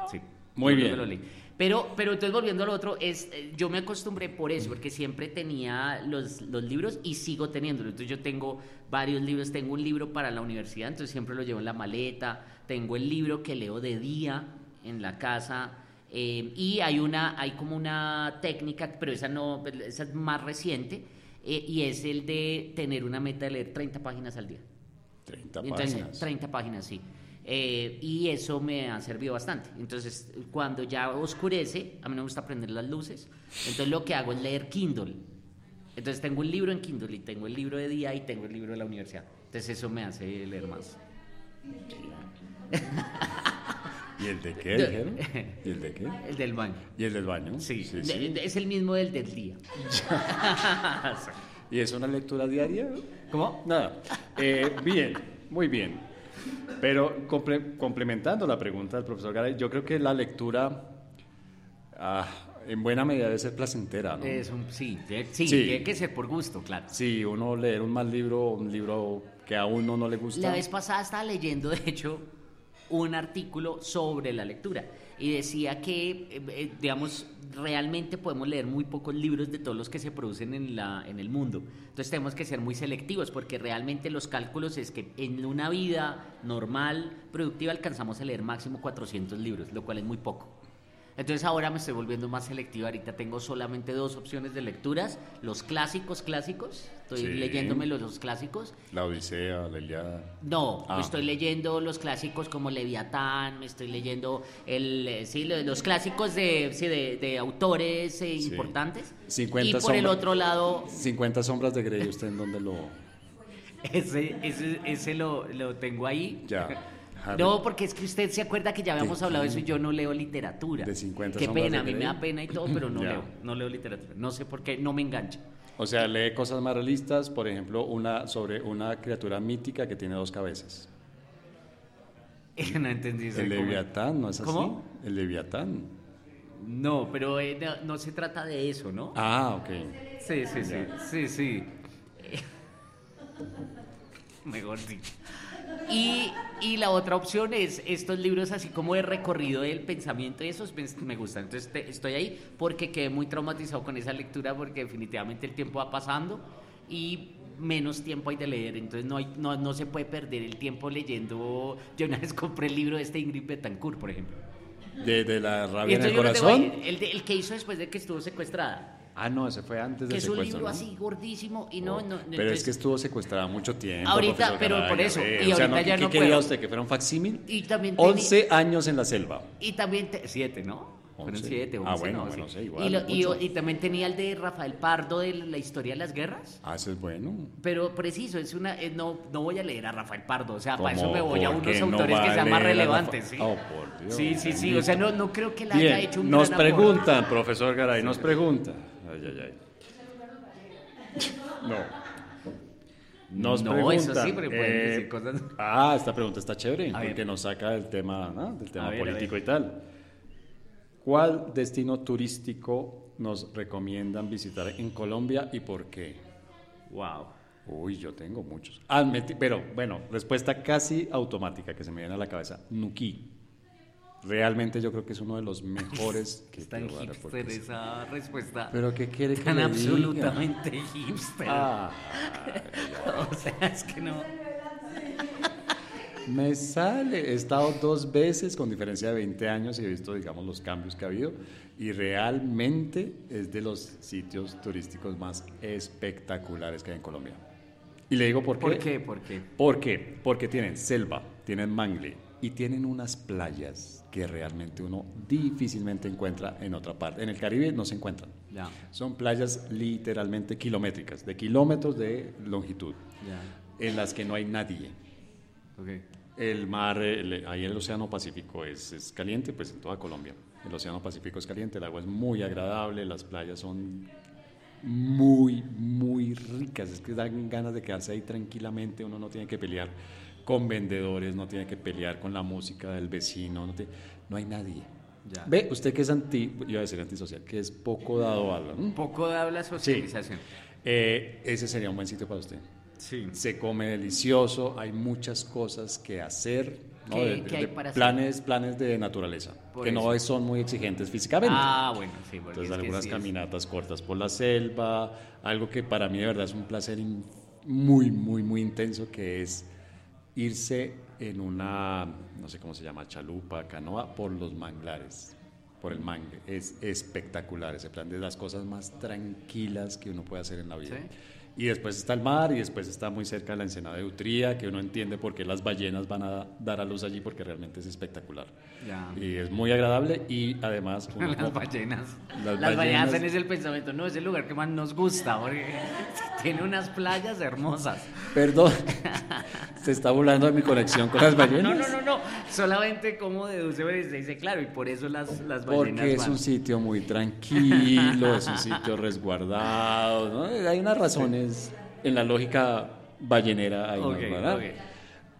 [SPEAKER 1] Sí,
[SPEAKER 2] Muy bien.
[SPEAKER 1] me lo leí. Pero, pero entonces volviendo al otro, es, eh, yo me acostumbré por eso, porque siempre tenía los, los libros y sigo teniéndolos. Entonces yo tengo varios libros, tengo un libro para la universidad, entonces siempre lo llevo en la maleta, tengo el libro que leo de día en la casa. Eh, y hay una hay como una técnica pero esa no esa es más reciente eh, y es el de tener una meta de leer 30 páginas al día.
[SPEAKER 2] 30
[SPEAKER 1] Entonces,
[SPEAKER 2] páginas.
[SPEAKER 1] 30 páginas, sí. Eh, y eso me ha servido bastante. Entonces, cuando ya oscurece, a mí no me gusta prender las luces, entonces lo que hago es leer Kindle. Entonces tengo un libro en Kindle y tengo el libro de día y tengo el libro de la universidad. Entonces eso me hace leer más.
[SPEAKER 2] ¿Y el de qué dijeron? ¿Y el de qué?
[SPEAKER 1] El del baño.
[SPEAKER 2] ¿Y el del baño?
[SPEAKER 1] Sí,
[SPEAKER 2] sí, sí.
[SPEAKER 1] es el mismo del del día.
[SPEAKER 2] ¿Y es una lectura diaria?
[SPEAKER 1] ¿Cómo?
[SPEAKER 2] Nada. Eh, bien, muy bien. Pero comple- complementando la pregunta del profesor Garay, yo creo que la lectura ah, en buena medida debe ser placentera, ¿no?
[SPEAKER 1] Es un, sí, de- sí,
[SPEAKER 2] Sí.
[SPEAKER 1] tiene que ser por gusto, claro.
[SPEAKER 2] Si uno leer un mal libro, un libro que a uno no le gusta.
[SPEAKER 1] La vez pasada estaba leyendo, de hecho, un artículo sobre la lectura y decía que, eh, eh, digamos, realmente podemos leer muy pocos libros de todos los que se producen en, la, en el mundo. Entonces tenemos que ser muy selectivos porque realmente los cálculos es que en una vida normal, productiva, alcanzamos a leer máximo 400 libros, lo cual es muy poco. Entonces ahora me estoy volviendo más selectiva. Ahorita tengo solamente dos opciones de lecturas. Los clásicos clásicos. Estoy
[SPEAKER 2] Sí.
[SPEAKER 1] leyéndome los, los clásicos.
[SPEAKER 2] La Odisea, la Iliada.
[SPEAKER 1] No,
[SPEAKER 2] Ah.
[SPEAKER 1] me estoy leyendo los clásicos como Leviatán, me estoy leyendo el, eh, sí, lo- los clásicos de, sí, de, de autores eh,
[SPEAKER 2] Sí.
[SPEAKER 1] importantes.
[SPEAKER 2] 50
[SPEAKER 1] y por el otro lado,
[SPEAKER 2] 50 sombras de Grey, ¿usted en dónde lo...?
[SPEAKER 1] ese, ese, ese lo, lo tengo ahí.
[SPEAKER 2] Ya. Harry.
[SPEAKER 1] No, porque es que usted se acuerda que ya habíamos
[SPEAKER 2] ¿De
[SPEAKER 1] hablado de eso y yo no leo literatura.
[SPEAKER 2] De 50
[SPEAKER 1] Qué pena, a mí me da pena y todo, pero no
[SPEAKER 2] Ya.
[SPEAKER 1] leo, no leo literatura. No sé por qué, no me engancha.
[SPEAKER 2] O sea, lee cosas más realistas, por ejemplo, una sobre una criatura mítica que tiene dos cabezas.
[SPEAKER 1] no entendí eso.
[SPEAKER 2] El. Leviatán, ¿no es así?
[SPEAKER 1] ¿Cómo?
[SPEAKER 2] El Leviatán.
[SPEAKER 1] No, pero eh, no, no se trata de eso, ¿no?
[SPEAKER 2] Ah, ok.
[SPEAKER 1] Sí, sí, sí, sí, sí. Mejor dicho. Y, y la otra opción es estos libros así como de recorrido del pensamiento y esos me, me gustan. Entonces te- estoy ahí porque quedé muy traumatizado con esa lectura porque definitivamente el tiempo va pasando y menos tiempo hay de leer. Entonces no, hay, no, no se puede perder el tiempo leyendo. Yo una vez compré el libro de este Ingrid Betancourt, por ejemplo.
[SPEAKER 2] De, de la rabia en el corazón.
[SPEAKER 1] ahí, el, de- el que hizo después de que estuvo secuestrada.
[SPEAKER 2] Ah, no, ese fue antes
[SPEAKER 1] Que
[SPEAKER 2] del
[SPEAKER 1] es un
[SPEAKER 2] secuestro.
[SPEAKER 1] libro
[SPEAKER 2] ¿no?
[SPEAKER 1] así gordísimo y no,
[SPEAKER 2] Oh,
[SPEAKER 1] no.
[SPEAKER 2] pero
[SPEAKER 1] entonces-
[SPEAKER 2] es que estuvo secuestrada mucho tiempo.
[SPEAKER 1] Ahorita, pero
[SPEAKER 2] Garay,
[SPEAKER 1] por eso, y
[SPEAKER 2] O sea,
[SPEAKER 1] ahorita
[SPEAKER 2] ¿no?
[SPEAKER 1] ya
[SPEAKER 2] ¿qué
[SPEAKER 1] no
[SPEAKER 2] quería
[SPEAKER 1] puedo.
[SPEAKER 2] usted? ¿Que fuera un facsímil?
[SPEAKER 1] Y también tenía-
[SPEAKER 2] 11 años en la selva.
[SPEAKER 1] Y también, te- siete, ¿no? Fueron
[SPEAKER 2] Once.
[SPEAKER 1] siete,
[SPEAKER 2] Ah,
[SPEAKER 1] once,
[SPEAKER 2] bueno,
[SPEAKER 1] no,
[SPEAKER 2] bueno,
[SPEAKER 1] sí.
[SPEAKER 2] sí, igual,
[SPEAKER 1] y, lo- y- y también tenía el de Rafael Pardo de la historia de las guerras.
[SPEAKER 2] Ah, eso es bueno.
[SPEAKER 1] Pero preciso, es una, eh, no, no voy a leer a Rafael Pardo, o sea, para eso me voy a
[SPEAKER 2] ¿Por
[SPEAKER 1] unos
[SPEAKER 2] qué no
[SPEAKER 1] autores que sean más relevantes. ¿sí?
[SPEAKER 2] Oh, por Dios,
[SPEAKER 1] sí, sí, sí, o sea, no, no creo que la haya
[SPEAKER 2] Bien,
[SPEAKER 1] hecho un
[SPEAKER 2] nos
[SPEAKER 1] gran
[SPEAKER 2] preguntan, profesor Garay, nos pregunta. Ay, ay, ay. No. Nos
[SPEAKER 1] No, eso sí, pero pueden
[SPEAKER 2] eh,
[SPEAKER 1] decir cosas-
[SPEAKER 2] Ah, esta pregunta está chévere,
[SPEAKER 1] A ver.
[SPEAKER 2] porque nos saca del tema, ¿no? del tema
[SPEAKER 1] A
[SPEAKER 2] político
[SPEAKER 1] ver.
[SPEAKER 2] y tal. ¿Cuál destino turístico nos recomiendan visitar en Colombia y por qué?
[SPEAKER 1] Wow.
[SPEAKER 2] Uy, yo tengo muchos. Ah, pero bueno, respuesta casi automática que se me viene a la cabeza. Nuquí. Realmente yo creo que es uno de los mejores que
[SPEAKER 1] tan
[SPEAKER 2] porque
[SPEAKER 1] hipster
[SPEAKER 2] es-
[SPEAKER 1] esa respuesta.
[SPEAKER 2] Pero ¿qué quiere que
[SPEAKER 1] tan
[SPEAKER 2] le diga?
[SPEAKER 1] absolutamente hipster.
[SPEAKER 2] Ah,
[SPEAKER 1] O sea, es que no.
[SPEAKER 2] me sale. He estado dos veces con diferencia de 20 años y he visto, digamos, los cambios que ha habido. Y realmente es de los sitios turísticos más espectaculares que hay en Colombia. Y le digo por qué.
[SPEAKER 1] ¿Por qué? ¿Por qué?
[SPEAKER 2] ¿Por qué? Porque tienen selva, tienen mangle y tienen unas playas que realmente uno difícilmente encuentra en otra parte. En el Caribe no se encuentran.
[SPEAKER 1] Ya.
[SPEAKER 2] Son playas literalmente kilométricas, de kilómetros de longitud,
[SPEAKER 1] Ya.
[SPEAKER 2] en las que no hay nadie.
[SPEAKER 1] Ok.
[SPEAKER 2] El mar, el- ahí el Océano Pacífico es, es caliente, pues en toda Colombia. El Océano Pacífico es caliente, el agua es muy agradable, las playas son muy, muy ricas. Es que dan ganas de quedarse ahí tranquilamente, uno no tiene que pelear con vendedores, no tiene que pelear con la música del vecino, no, tiene- no hay nadie.
[SPEAKER 1] Ya.
[SPEAKER 2] Ve, usted que es anti, iba a decir antisocial, que es poco dado a la...
[SPEAKER 1] Un poco de habla socialización.
[SPEAKER 2] Eh, ese sería un buen sitio para usted.
[SPEAKER 1] Sí.
[SPEAKER 2] Se come delicioso, hay muchas cosas que hacer. ¿no?
[SPEAKER 1] ¿Qué-
[SPEAKER 2] De-
[SPEAKER 1] qué hay para hacer?
[SPEAKER 2] planes, planes de naturaleza,
[SPEAKER 1] Por
[SPEAKER 2] que no
[SPEAKER 1] eso.
[SPEAKER 2] son muy exigentes físicamente.
[SPEAKER 1] Ah, bueno, sí.
[SPEAKER 2] Entonces
[SPEAKER 1] es
[SPEAKER 2] algunas
[SPEAKER 1] sí es-
[SPEAKER 2] caminatas cortas por la selva, algo que para mí de verdad es un placer muy, muy, muy intenso, que es irse en una, no sé cómo se llama, chalupa, canoa, por los manglares. por el mangue. Es espectacular ese plan, de las cosas más tranquilas que uno puede hacer en la vida.
[SPEAKER 1] Sí.
[SPEAKER 2] Y después está el mar y después está muy cerca de la ensenada de Utría, que uno entiende por qué las ballenas van a dar a luz allí, porque realmente es espectacular.
[SPEAKER 1] Ya.
[SPEAKER 2] Y es muy agradable y además... uno
[SPEAKER 1] Las
[SPEAKER 2] como-
[SPEAKER 1] ballenas.
[SPEAKER 2] Las
[SPEAKER 1] Las, ballenas
[SPEAKER 2] ballenas-
[SPEAKER 1] tenés el pensamiento, no, es el lugar que más nos gusta, porque tiene unas playas hermosas.
[SPEAKER 2] Perdón, se está burlando de mi conexión con las ballenas.
[SPEAKER 1] No, no, no, no. Solamente como deduce, pues, se dice claro, y por eso las, las ballenas
[SPEAKER 2] Porque es
[SPEAKER 1] van.
[SPEAKER 2] un sitio muy tranquilo, es un sitio resguardado, ¿no? Hay unas razones en la lógica ballenera, ahí, ¿no?
[SPEAKER 1] Ok,
[SPEAKER 2] ¿verdad?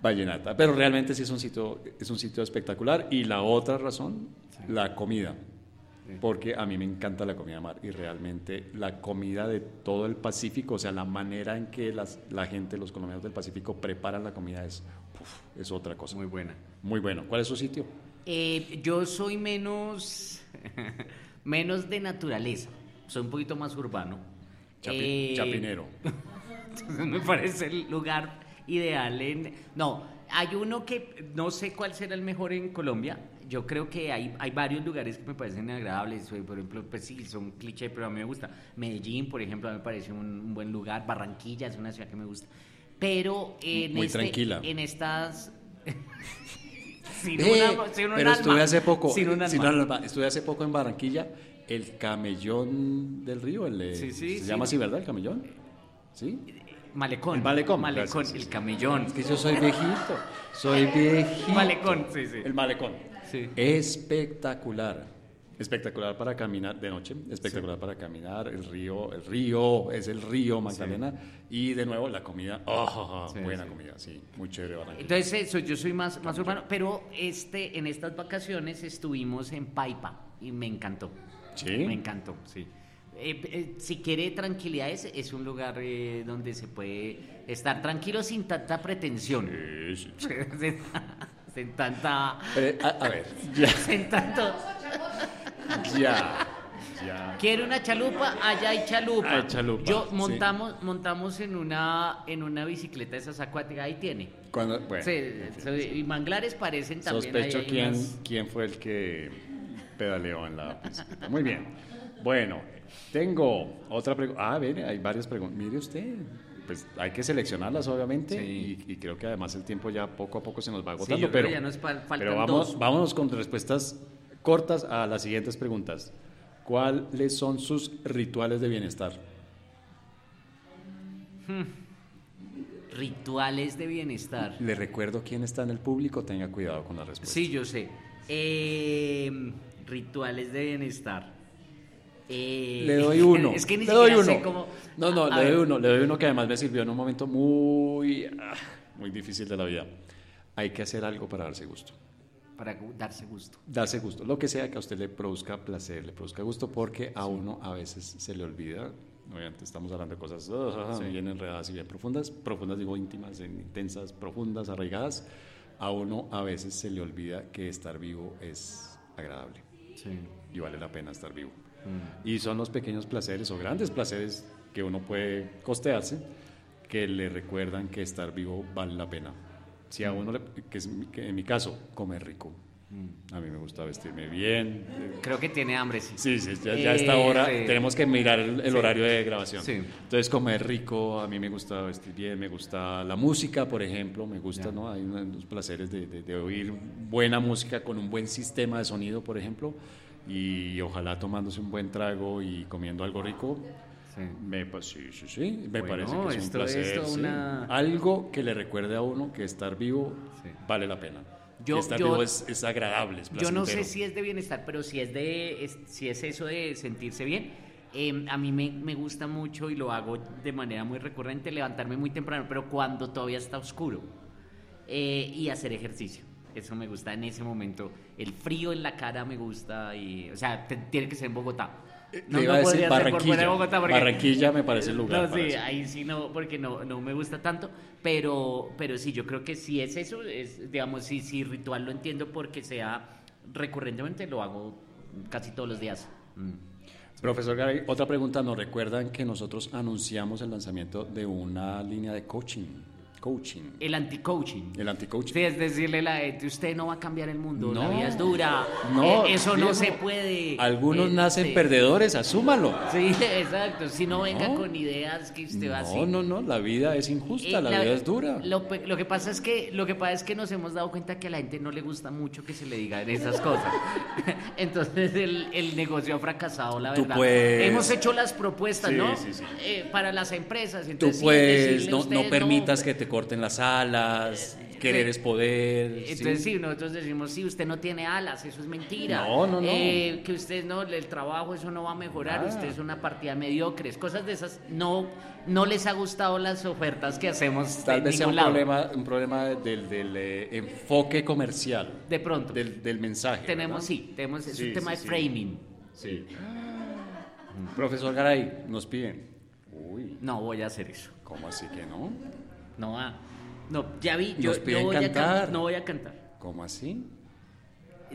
[SPEAKER 2] Vallenata, pero realmente sí es un sitio, es un sitio espectacular. Y la otra razón, la comida, porque a mí me encanta la comida de mar y realmente la comida de todo el Pacífico, o sea, la manera en que las, la gente, los colombianos del Pacífico preparan la comida es, uf, es otra cosa.
[SPEAKER 1] Muy buena.
[SPEAKER 2] Muy bueno. ¿Cuál es su sitio?
[SPEAKER 1] Eh, yo soy menos, menos de naturaleza. Soy un poquito más urbano.
[SPEAKER 2] Chapi-
[SPEAKER 1] Eh,
[SPEAKER 2] Chapinero.
[SPEAKER 1] Entonces me parece el lugar ideal en... No, hay uno que no sé cuál será el mejor en Colombia. Yo creo que hay, hay varios lugares que me parecen agradables. Por ejemplo, pues sí, son cliché, pero a mí me gusta. Medellín, por ejemplo, me parece un, un buen lugar. Barranquilla es una ciudad que me gusta. Pero en,
[SPEAKER 2] Muy
[SPEAKER 1] este-
[SPEAKER 2] tranquila.
[SPEAKER 1] en estas... sin
[SPEAKER 2] Eh,
[SPEAKER 1] una- sin un
[SPEAKER 2] pero
[SPEAKER 1] alma,
[SPEAKER 2] estuve hace poco,
[SPEAKER 1] sin
[SPEAKER 2] sin un alma, estuve hace poco en Barranquilla, el camellón del río, el, eh,
[SPEAKER 1] Sí, sí,
[SPEAKER 2] se
[SPEAKER 1] sí.
[SPEAKER 2] llama así, ¿verdad? El camellón, ¿sí?
[SPEAKER 1] Malecón.
[SPEAKER 2] El malecón,
[SPEAKER 1] Malecón,
[SPEAKER 2] gracias,
[SPEAKER 1] el camellón.
[SPEAKER 2] Es que yo soy viejito, soy viejito.
[SPEAKER 1] Malecón, sí, sí.
[SPEAKER 2] El malecón.
[SPEAKER 1] Sí.
[SPEAKER 2] Espectacular. Espectacular para caminar de noche, espectacular para caminar, el río, el río, es el río Magdalena y de nuevo la comida, oh,
[SPEAKER 1] Sí,
[SPEAKER 2] buena
[SPEAKER 1] sí.
[SPEAKER 2] comida, sí, muy chévere.
[SPEAKER 1] Entonces eso, yo soy más, más urbano, pero este, en estas vacaciones estuvimos en Paipa y me encantó.
[SPEAKER 2] ¿Sí?
[SPEAKER 1] Me encantó, sí. Eh, eh, si quiere tranquilidad, es, es un lugar eh, donde se puede estar tranquilo sin tanta pretensión.
[SPEAKER 2] Sí, sí.
[SPEAKER 1] sin, sin tanta...
[SPEAKER 2] A, a ver, ya,
[SPEAKER 1] Sin tanto...
[SPEAKER 2] ya, ya.
[SPEAKER 1] Quiere una chalupa, allá hay chalupa.
[SPEAKER 2] Hay chalupa,
[SPEAKER 1] Yo
[SPEAKER 2] sí.
[SPEAKER 1] montamos, montamos en una, en una bicicleta esas acuáticas, ahí tiene.
[SPEAKER 2] Cuando, bueno,
[SPEAKER 1] y manglares parecen también.
[SPEAKER 2] Sospecho quién,
[SPEAKER 1] unas-
[SPEAKER 2] quién fue el que pedaleó en la bicicleta. Muy bien. Bueno, tengo otra pregunta. Ah, mire, hay varias preguntas. Mire usted, pues hay que seleccionarlas obviamente
[SPEAKER 1] Sí.
[SPEAKER 2] y, y creo que además el tiempo ya poco a poco se nos va
[SPEAKER 1] Sí,
[SPEAKER 2] agotando.
[SPEAKER 1] yo creo
[SPEAKER 2] pero
[SPEAKER 1] ya nos
[SPEAKER 2] pero vamos,
[SPEAKER 1] dos.
[SPEAKER 2] vámonos con respuestas cortas a las siguientes preguntas. ¿Cuáles son sus rituales de bienestar?
[SPEAKER 1] Rituales de bienestar.
[SPEAKER 2] Le recuerdo quién está en el público, tenga cuidado con la respuesta.
[SPEAKER 1] Sí, yo sé. Eh, rituales de bienestar. Eh,
[SPEAKER 2] Le doy uno.
[SPEAKER 1] Es que ni
[SPEAKER 2] le doy uno.
[SPEAKER 1] cómo.
[SPEAKER 2] No, no,
[SPEAKER 1] A
[SPEAKER 2] le
[SPEAKER 1] ver,
[SPEAKER 2] doy uno. Le doy uno que además me sirvió en un momento muy, ah, muy difícil de la vida. Hay que hacer algo para darse gusto.
[SPEAKER 1] Para darse gusto.
[SPEAKER 2] Darse gusto. Lo que sea que a usted le produzca placer, le produzca gusto, porque a uno a veces se le olvida. Obviamente estamos hablando de cosas ah, bien enredadas y bien profundas. Profundas, digo íntimas, intensas, profundas, arraigadas. A uno a veces se le olvida que estar vivo es agradable
[SPEAKER 1] Sí.
[SPEAKER 2] y vale la pena estar vivo.
[SPEAKER 1] Mm.
[SPEAKER 2] Y son los pequeños placeres o grandes placeres que uno puede costearse que le recuerdan que estar vivo vale la pena. Si a uno, le, que, es mi- que en mi caso, comer rico. A mí me gusta vestirme bien. eh,
[SPEAKER 1] Creo que tiene hambre, sí.
[SPEAKER 2] Sí, sí, ya, ya a esta
[SPEAKER 1] Eh,
[SPEAKER 2] hora
[SPEAKER 1] sí.
[SPEAKER 2] tenemos que mirar el, el
[SPEAKER 1] Sí.
[SPEAKER 2] horario de grabación.
[SPEAKER 1] Sí.
[SPEAKER 2] Entonces, comer rico, a mí me gusta vestir bien, me gusta la música, por ejemplo, me gusta,
[SPEAKER 1] Ya.
[SPEAKER 2] ¿no? Hay unos placeres de, de- de oír buena música con un buen sistema de sonido, por ejemplo, y ojalá tomándose un buen trago y comiendo algo rico.
[SPEAKER 1] Sí.
[SPEAKER 2] Me, pues, sí, sí, sí, me
[SPEAKER 1] Bueno,
[SPEAKER 2] parece que es un
[SPEAKER 1] esto
[SPEAKER 2] placer.
[SPEAKER 1] es toda
[SPEAKER 2] sí.
[SPEAKER 1] una-
[SPEAKER 2] Algo que le recuerde a uno que estar vivo vale la pena.
[SPEAKER 1] Yo-
[SPEAKER 2] estar
[SPEAKER 1] yo-
[SPEAKER 2] vivo es, es agradable, es
[SPEAKER 1] Yo no sé si es de bienestar, pero si es, de, es- si es eso de sentirse bien. eh, a mí me, me gusta mucho y lo hago de manera muy recurrente, levantarme muy temprano, pero cuando todavía está oscuro. eh, y hacer ejercicio. Eso me gusta en ese momento. El frío en la cara me gusta. Y, o sea, te- tiene que ser en Bogotá.
[SPEAKER 2] Le iba a decir
[SPEAKER 1] podría ser por
[SPEAKER 2] Barranquilla.
[SPEAKER 1] Bogotá porque-
[SPEAKER 2] Barranquilla me parece el lugar
[SPEAKER 1] No, sí,
[SPEAKER 2] eso.
[SPEAKER 1] ahí sí no, porque no, no me gusta tanto, pero, pero sí, yo creo que si es eso, es, digamos, si, si ritual lo entiendo porque sea recurrentemente, lo hago casi todos los días. Mm.
[SPEAKER 2] Profesor Garay, otra pregunta. Nos recuerdan que nosotros anunciamos el lanzamiento de una línea de coaching. Anti-coaching.
[SPEAKER 1] El anti-coaching.
[SPEAKER 2] El anti-coaching.
[SPEAKER 1] Sí, es decirle a la gente, usted no va a cambiar el mundo, la vida es dura,
[SPEAKER 2] No,
[SPEAKER 1] eh, eso no se puede.
[SPEAKER 2] Algunos
[SPEAKER 1] eh,
[SPEAKER 2] nacen
[SPEAKER 1] sí.
[SPEAKER 2] perdedores, asúmalo.
[SPEAKER 1] Sí, exacto, si no venga
[SPEAKER 2] No.
[SPEAKER 1] con ideas que usted va así.
[SPEAKER 2] No, no, no, la vida es injusta,
[SPEAKER 1] Eh,
[SPEAKER 2] la, vida es dura.
[SPEAKER 1] Lo, que pasa es que lo que pasa es que nos hemos dado cuenta que a la gente no le gusta mucho que se le digan esas cosas. Entonces el, el negocio ha fracasado, la
[SPEAKER 2] Tú
[SPEAKER 1] verdad.
[SPEAKER 2] puedes-
[SPEAKER 1] Hemos hecho las propuestas,
[SPEAKER 2] Sí,
[SPEAKER 1] ¿no?
[SPEAKER 2] sí, sí.
[SPEAKER 1] Eh, para las empresas.
[SPEAKER 2] Tú
[SPEAKER 1] Entonces, decirle a
[SPEAKER 2] no, no permitas que te corten las alas, querer
[SPEAKER 1] sí.
[SPEAKER 2] es poder.
[SPEAKER 1] Entonces
[SPEAKER 2] ¿sí?
[SPEAKER 1] sí, nosotros decimos, sí, usted no tiene alas, eso es mentira.
[SPEAKER 2] No, no, no.
[SPEAKER 1] Eh, que usted no, el trabajo, eso no va a mejorar,
[SPEAKER 2] Nada.
[SPEAKER 1] usted es una partida mediocre, cosas de esas. No, no les ha gustado las ofertas que hacemos
[SPEAKER 2] Tal vez sea un
[SPEAKER 1] lado.
[SPEAKER 2] problema, un problema del, del, eh, enfoque comercial,
[SPEAKER 1] De pronto.
[SPEAKER 2] del, del mensaje.
[SPEAKER 1] tenemos,
[SPEAKER 2] ¿verdad?
[SPEAKER 1] sí, tenemos, es
[SPEAKER 2] Sí,
[SPEAKER 1] un tema
[SPEAKER 2] sí,
[SPEAKER 1] de
[SPEAKER 2] sí.
[SPEAKER 1] framing.
[SPEAKER 2] Sí. Profesor Garay, nos piden. Uy,
[SPEAKER 1] No voy a hacer eso.
[SPEAKER 2] ¿cómo así que no?
[SPEAKER 1] No va. No, ya vi, yo,
[SPEAKER 2] Nos
[SPEAKER 1] yo
[SPEAKER 2] piden
[SPEAKER 1] voy a
[SPEAKER 2] cantar.
[SPEAKER 1] no voy a cantar.
[SPEAKER 2] ¿Cómo así?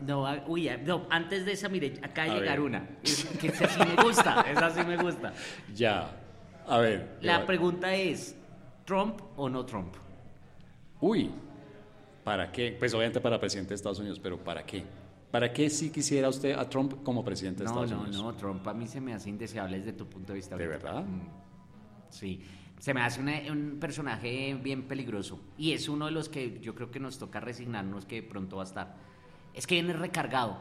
[SPEAKER 1] No, va- uy, no, antes de esa, mire, acá
[SPEAKER 2] A
[SPEAKER 1] llegar
[SPEAKER 2] ver.
[SPEAKER 1] una. Es, que esa sí me gusta, esa sí me gusta.
[SPEAKER 2] Ya. A ver.
[SPEAKER 1] La pregunta es, ¿Trump o no Trump?
[SPEAKER 2] Uy, ¿para qué? Pues obviamente para presidente de Estados Unidos, pero ¿para qué? ¿Para qué si quisiera usted a Trump como presidente de
[SPEAKER 1] No,
[SPEAKER 2] Estados
[SPEAKER 1] no,
[SPEAKER 2] Unidos?
[SPEAKER 1] no, Trump a mí se me hace indeseable desde tu punto de vista.
[SPEAKER 2] ¿De
[SPEAKER 1] ahorita.
[SPEAKER 2] verdad?
[SPEAKER 1] Mm, Sí, se me hace una- un personaje bien peligroso y es uno de los que yo creo que nos toca resignarnos que pronto va a estar. Es que viene recargado.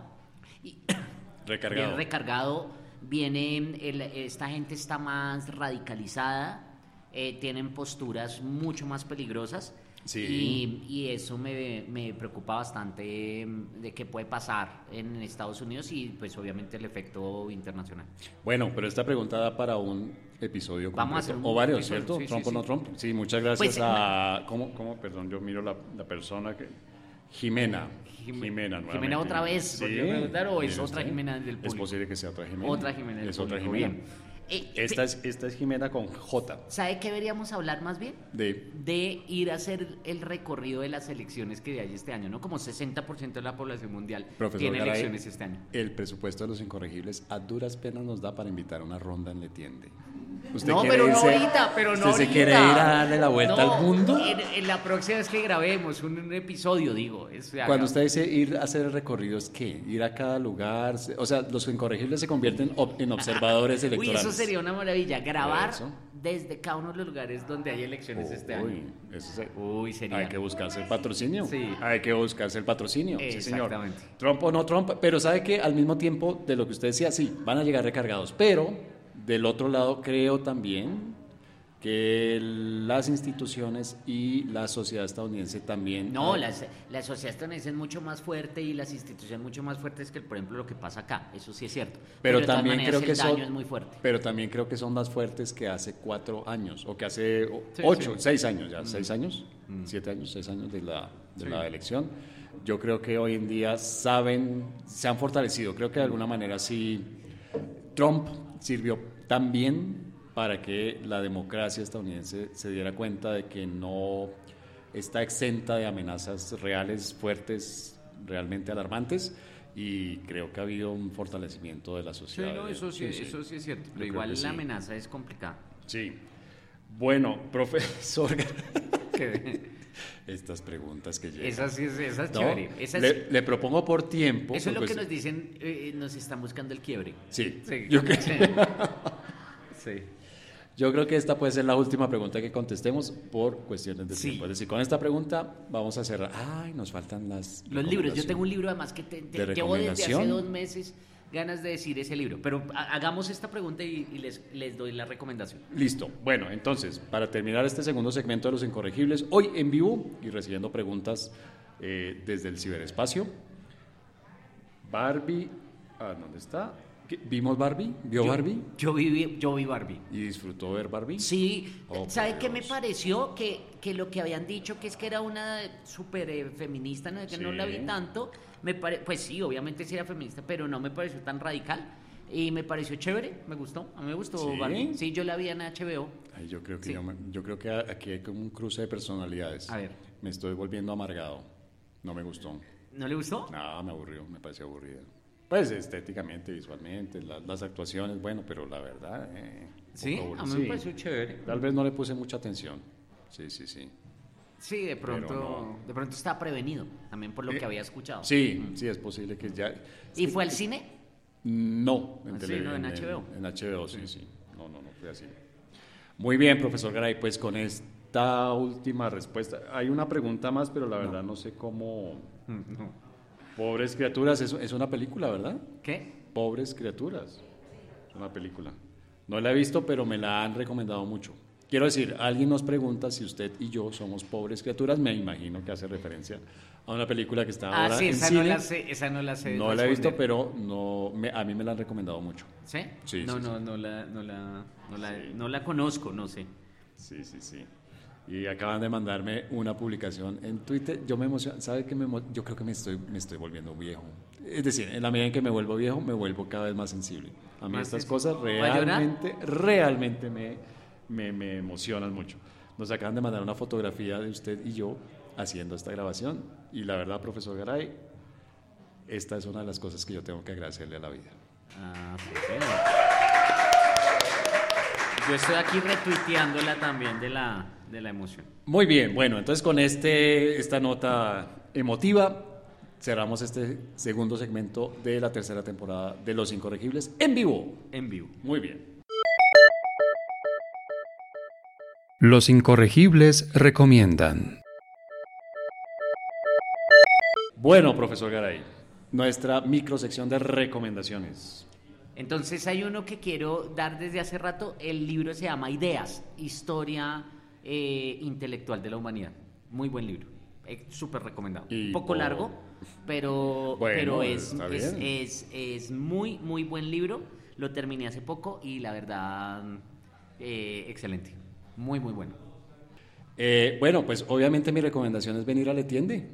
[SPEAKER 1] Y,
[SPEAKER 2] Recargado.
[SPEAKER 1] Viene recargado, viene, el- esta gente está más radicalizada, eh, tienen posturas mucho más peligrosas.
[SPEAKER 2] Sí.
[SPEAKER 1] Y, y eso me, me preocupa bastante mm, de qué puede pasar en Estados Unidos y pues obviamente el efecto internacional.
[SPEAKER 2] Bueno, pero esta pregunta da para un episodio
[SPEAKER 1] Vamos a
[SPEAKER 2] completo.
[SPEAKER 1] hacer un
[SPEAKER 2] o varios,
[SPEAKER 1] episodio,
[SPEAKER 2] ¿cierto?
[SPEAKER 1] sí, sí,
[SPEAKER 2] Trump o no
[SPEAKER 1] sí.
[SPEAKER 2] Trump. Sí, muchas gracias
[SPEAKER 1] Pues,
[SPEAKER 2] a... ¿cómo, ¿Cómo? Perdón, yo miro la, la persona que... Jimena.
[SPEAKER 1] Jime-
[SPEAKER 2] Jimena,
[SPEAKER 1] Jimena
[SPEAKER 2] nuevamente.
[SPEAKER 1] otra vez, ¿por qué me preguntaron? ¿O es otra. Jimena del
[SPEAKER 2] Es
[SPEAKER 1] público?
[SPEAKER 2] posible que sea otra Jimena.
[SPEAKER 1] Otra Jimena del
[SPEAKER 2] Es otra
[SPEAKER 1] público,
[SPEAKER 2] Jimena.
[SPEAKER 1] bien. Eh,
[SPEAKER 2] Esta es, esta es Jimena con J.
[SPEAKER 1] ¿Sabe qué deberíamos hablar más bien?
[SPEAKER 2] De...
[SPEAKER 1] de ir a hacer el recorrido de las elecciones que hay este año, ¿no? Como 60% de la población mundial
[SPEAKER 2] Profesor
[SPEAKER 1] tiene
[SPEAKER 2] Garay,
[SPEAKER 1] elecciones este año.
[SPEAKER 2] El presupuesto de los incorregibles a duras penas nos da para invitar a una ronda en Letiende. ¿Usted
[SPEAKER 1] No, pero no
[SPEAKER 2] irse-
[SPEAKER 1] ahorita, pero no
[SPEAKER 2] ¿Usted se quiere ir a darle la vuelta
[SPEAKER 1] No,
[SPEAKER 2] al mundo?
[SPEAKER 1] En, en la próxima vez que grabemos un, un episodio, digo. es-
[SPEAKER 2] Cuando usted dice ir a hacer el recorrido, ¿es qué? Ir a cada lugar. O sea, los incorregibles se convierten en observadores
[SPEAKER 1] Uy,
[SPEAKER 2] electorales.
[SPEAKER 1] eso sería una maravilla. Grabar desde cada uno de los lugares donde hay elecciones este año.
[SPEAKER 2] Uy, eso se-
[SPEAKER 1] Uy, sería.
[SPEAKER 2] Hay que buscarse el patrocinio.
[SPEAKER 1] Sí.
[SPEAKER 2] Hay que buscarse el patrocinio. Sí, señor.
[SPEAKER 1] Exactamente.
[SPEAKER 2] Trump o no Trump, pero sabe que al mismo tiempo de lo que usted decía, sí, van a llegar recargados. Pero del otro lado creo también que las instituciones y la sociedad estadounidense también.
[SPEAKER 1] No,
[SPEAKER 2] Ah,
[SPEAKER 1] la, la sociedad estadounidense es mucho más fuerte y las instituciones mucho más fuertes que, por ejemplo, lo que pasa acá. Eso sí es cierto.
[SPEAKER 2] Pero,
[SPEAKER 1] todas
[SPEAKER 2] también
[SPEAKER 1] maneras,
[SPEAKER 2] creo que
[SPEAKER 1] el
[SPEAKER 2] son,
[SPEAKER 1] daño es muy fuerte.
[SPEAKER 2] Pero también creo que son más fuertes que hace cuatro años o que hace
[SPEAKER 1] Sí,
[SPEAKER 2] ocho,
[SPEAKER 1] sí.
[SPEAKER 2] seis años ya, seis años, siete años, seis años de la de
[SPEAKER 1] Sí.
[SPEAKER 2] la elección. Yo creo que hoy en día saben, se han fortalecido. Creo que de alguna manera sí Trump sirvió también para que la democracia estadounidense se diera cuenta de que no está exenta de amenazas reales, fuertes, realmente alarmantes. Y creo que ha habido un fortalecimiento de la
[SPEAKER 1] Sí,
[SPEAKER 2] sociedad.
[SPEAKER 1] no, eso sí, eso sí es cierto. Pero igual la
[SPEAKER 2] sí.
[SPEAKER 1] amenaza es complicada.
[SPEAKER 2] Sí. Bueno, profesor, estas preguntas que llegan.
[SPEAKER 1] esa sí es, esa es
[SPEAKER 2] ¿no?
[SPEAKER 1] chévere.
[SPEAKER 2] Le, le propongo por tiempo.
[SPEAKER 1] eso es lo que nos dicen, eh, nos están buscando el quiebre.
[SPEAKER 2] Sí,
[SPEAKER 1] Sí.
[SPEAKER 2] Yo, creo,
[SPEAKER 1] Sí.
[SPEAKER 2] Yo creo que esta puede ser la última pregunta que contestemos por cuestiones de
[SPEAKER 1] Sí.
[SPEAKER 2] tiempo. Es decir, con esta pregunta vamos a cerrar. Ay, nos faltan las.
[SPEAKER 1] Los libros, yo tengo un libro además que te- te-
[SPEAKER 2] ¿De
[SPEAKER 1] llevo desde hace dos meses ganas de decir ese libro. Pero ha- hagamos esta pregunta y, y les, les doy la recomendación.
[SPEAKER 2] Listo. Bueno, entonces, para terminar este segundo segmento de los incorregibles, hoy en vivo y recibiendo preguntas eh, desde el ciberespacio. Barbie, ah, ¿dónde está? ¿Vimos Barbie? ¿Vio
[SPEAKER 1] Yo-
[SPEAKER 2] Barbie?
[SPEAKER 1] Yo vi, yo vi Barbie.
[SPEAKER 2] ¿Y disfrutó ver Barbie?
[SPEAKER 1] Sí,
[SPEAKER 2] Oh,
[SPEAKER 1] ¿sabe qué me pareció? Que, que lo que habían dicho, que es que era una súper eh, feminista, no, que no la vi tanto, me pare... pues sí, obviamente sí era feminista, pero no me pareció tan radical. Y me pareció chévere, me gustó, a mí me gustó
[SPEAKER 2] ¿Sí?
[SPEAKER 1] Barbie. Sí, yo la vi en HBO.
[SPEAKER 2] Ay, yo creo que
[SPEAKER 1] Sí.
[SPEAKER 2] yo, me- yo creo que aquí hay como un cruce de personalidades.
[SPEAKER 1] A ver.
[SPEAKER 2] Me estoy volviendo amargado. No me gustó.
[SPEAKER 1] ¿No le gustó?
[SPEAKER 2] No, me aburrió, me pareció aburrida. Pues estéticamente, visualmente, la- las actuaciones, bueno, pero la verdad. eh,
[SPEAKER 1] Sí, a mí me
[SPEAKER 2] Sí.
[SPEAKER 1] pareció chévere.
[SPEAKER 2] Tal vez no le puse mucha atención. Sí, sí, sí.
[SPEAKER 1] Sí, de pronto,
[SPEAKER 2] no.
[SPEAKER 1] de pronto está prevenido, también por lo
[SPEAKER 2] Eh,
[SPEAKER 1] que había escuchado.
[SPEAKER 2] Sí, sí, es posible que ya...
[SPEAKER 1] ¿Y fue al cine?
[SPEAKER 2] No, en
[SPEAKER 1] Ah, sí, no, en HBO.
[SPEAKER 2] En, HBO, sí, sí. No, no, no fue así. Muy bien, profesor Garay, pues con esta última respuesta. Hay una pregunta más, pero la verdad no, sé cómo... Pobres criaturas, es, es una película, ¿verdad?
[SPEAKER 1] ¿Qué?
[SPEAKER 2] Pobres criaturas. Es una película. No la he visto, pero me la han recomendado mucho. Quiero decir, alguien nos pregunta si usted y yo somos pobres criaturas. Me imagino que hace referencia a una película que está
[SPEAKER 1] Ah,
[SPEAKER 2] ahora
[SPEAKER 1] sí,
[SPEAKER 2] en
[SPEAKER 1] esa
[SPEAKER 2] cine.
[SPEAKER 1] no la sé, esa no la sé.
[SPEAKER 2] No la he visto, pero no, me- a mí me la han recomendado mucho.
[SPEAKER 1] ¿Sí?
[SPEAKER 2] Sí,
[SPEAKER 1] No,
[SPEAKER 2] sí,
[SPEAKER 1] no,
[SPEAKER 2] sí.
[SPEAKER 1] no la, no la, no la,
[SPEAKER 2] Sí.
[SPEAKER 1] no la conozco, no sé.
[SPEAKER 2] Sí, sí, sí. Y acaban de mandarme una publicación en Twitter. Yo me emociono, ¿sabe qué me Yo creo que me estoy, me estoy volviendo viejo. Es decir, en la medida en que me vuelvo viejo, me vuelvo cada vez más sensible. A mí
[SPEAKER 1] ¿Más
[SPEAKER 2] estas cosas realmente, realmente me, me, me emocionan mucho. Nos acaban de mandar una fotografía de usted y yo haciendo esta grabación. Y la verdad, profesor Garay, esta es una de las cosas que yo tengo que agradecerle a la vida.
[SPEAKER 1] Ah, pues. Yo estoy aquí retuiteándola también de la, de la emoción.
[SPEAKER 2] Muy bien, bueno, entonces con este, esta nota emotiva cerramos este segundo segmento de la tercera temporada de Los Incorregibles en vivo.
[SPEAKER 1] En vivo.
[SPEAKER 2] Muy bien.
[SPEAKER 8] Los incorregibles recomiendan.
[SPEAKER 2] Bueno, profesor Garay, nuestra microsección de recomendaciones.
[SPEAKER 1] Entonces hay uno que quiero dar desde hace rato. El libro se llama Ideas, Historia eh, Intelectual de la Humanidad. Muy buen libro. Eh, Súper recomendado.
[SPEAKER 2] Y
[SPEAKER 1] Un poco largo, pero,
[SPEAKER 2] Bueno,
[SPEAKER 1] pero es, es, es- es muy, muy buen libro. Lo terminé hace poco y la verdad, eh, excelente. Muy, muy bueno.
[SPEAKER 2] Eh, bueno, pues obviamente mi recomendación es venir a la tiende.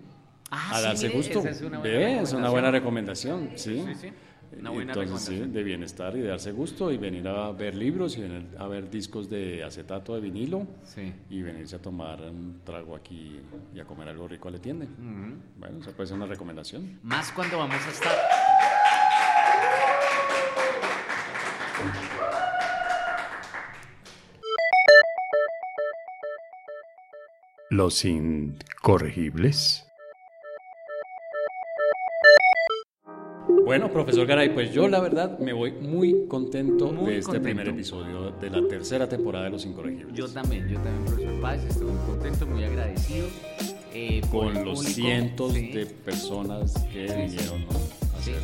[SPEAKER 1] Ah,
[SPEAKER 2] a darse gusto.
[SPEAKER 1] esa es una buena
[SPEAKER 2] Ve, es una buena
[SPEAKER 1] recomendación.
[SPEAKER 2] recomendación, sí.
[SPEAKER 1] Sí, sí. Una buena
[SPEAKER 2] Entonces, sí, de bienestar y de darse gusto y venir a ver libros y venir a ver discos de acetato de vinilo
[SPEAKER 1] Sí.
[SPEAKER 2] y venirse a tomar un trago aquí y a comer algo rico a la tienda. Bueno, esa puede ser una recomendación.
[SPEAKER 1] Más cuando vamos a estar.
[SPEAKER 8] Los incorregibles.
[SPEAKER 2] Bueno, profesor Garay, pues yo la verdad me voy muy contento
[SPEAKER 1] Muy
[SPEAKER 2] de este
[SPEAKER 1] contento.
[SPEAKER 2] primer episodio de la tercera temporada de Los Incorregibles.
[SPEAKER 1] Yo también, yo también, profesor Páez, estoy muy contento, muy agradecido. eh,
[SPEAKER 2] con los
[SPEAKER 1] público,
[SPEAKER 2] cientos
[SPEAKER 1] sí,
[SPEAKER 2] de personas que
[SPEAKER 1] Sí, sí.
[SPEAKER 2] vinieron ¿no? a
[SPEAKER 1] sí.
[SPEAKER 2] hacer.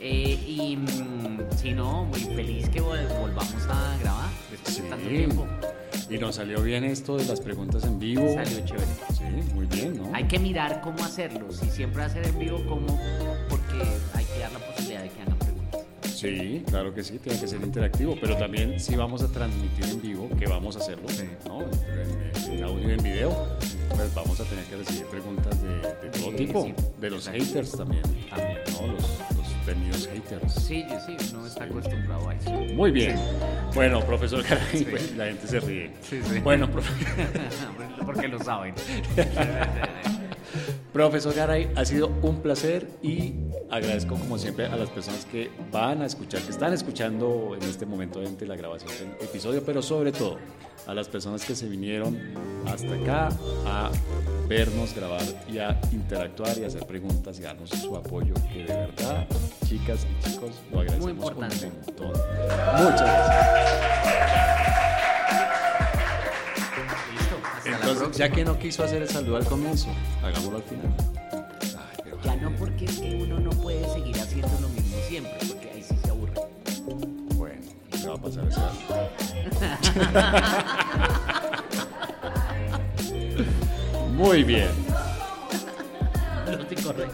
[SPEAKER 1] Eh, y mm, sí, no, muy feliz que vol- volvamos a grabar después de tanto
[SPEAKER 2] Sí.
[SPEAKER 1] tiempo.
[SPEAKER 2] Y nos salió bien esto de las preguntas en vivo.
[SPEAKER 1] Salió chévere.
[SPEAKER 2] Sí, muy bien, ¿no?
[SPEAKER 1] Hay que mirar cómo hacerlo, si siempre hacer en vivo, cómo, porque
[SPEAKER 2] Sí, claro que sí, tiene que ser interactivo, pero también si vamos a transmitir en vivo, que vamos a hacerlo,
[SPEAKER 1] Sí.
[SPEAKER 2] ¿no? En, en audio y en video, pues vamos a tener que recibir preguntas de, de todo
[SPEAKER 1] Sí,
[SPEAKER 2] tipo,
[SPEAKER 1] sí.
[SPEAKER 2] de los haters también,
[SPEAKER 1] También.
[SPEAKER 2] ¿no? Los, los temidos haters.
[SPEAKER 1] Sí, sí, uno está acostumbrado a eso.
[SPEAKER 2] Muy bien. Bueno, profesor Caray, pues, la gente se ríe.
[SPEAKER 1] Sí, sí.
[SPEAKER 2] Bueno, profe-
[SPEAKER 1] porque lo saben.
[SPEAKER 2] Profesor Garay, ha sido un placer y agradezco como siempre a las personas que van a escuchar, que están escuchando en este momento durante la grabación del episodio, pero sobre todo a las personas que se vinieron hasta acá a vernos grabar y a interactuar y hacer preguntas y darnos su apoyo, que de verdad, chicas y chicos, lo agradecemos
[SPEAKER 1] Muy importante.
[SPEAKER 2] un montón. Muchas gracias. Entonces,
[SPEAKER 1] próxima.
[SPEAKER 2] ya que no quiso hacer el saludo al comienzo, hagámoslo al final. Ay, pero-
[SPEAKER 1] Ya no porque es que uno no puede seguir haciendo lo mismo siempre, porque ahí sí se aburre.
[SPEAKER 2] Bueno, se va a pasar ese. Muy bien.
[SPEAKER 1] No te corre.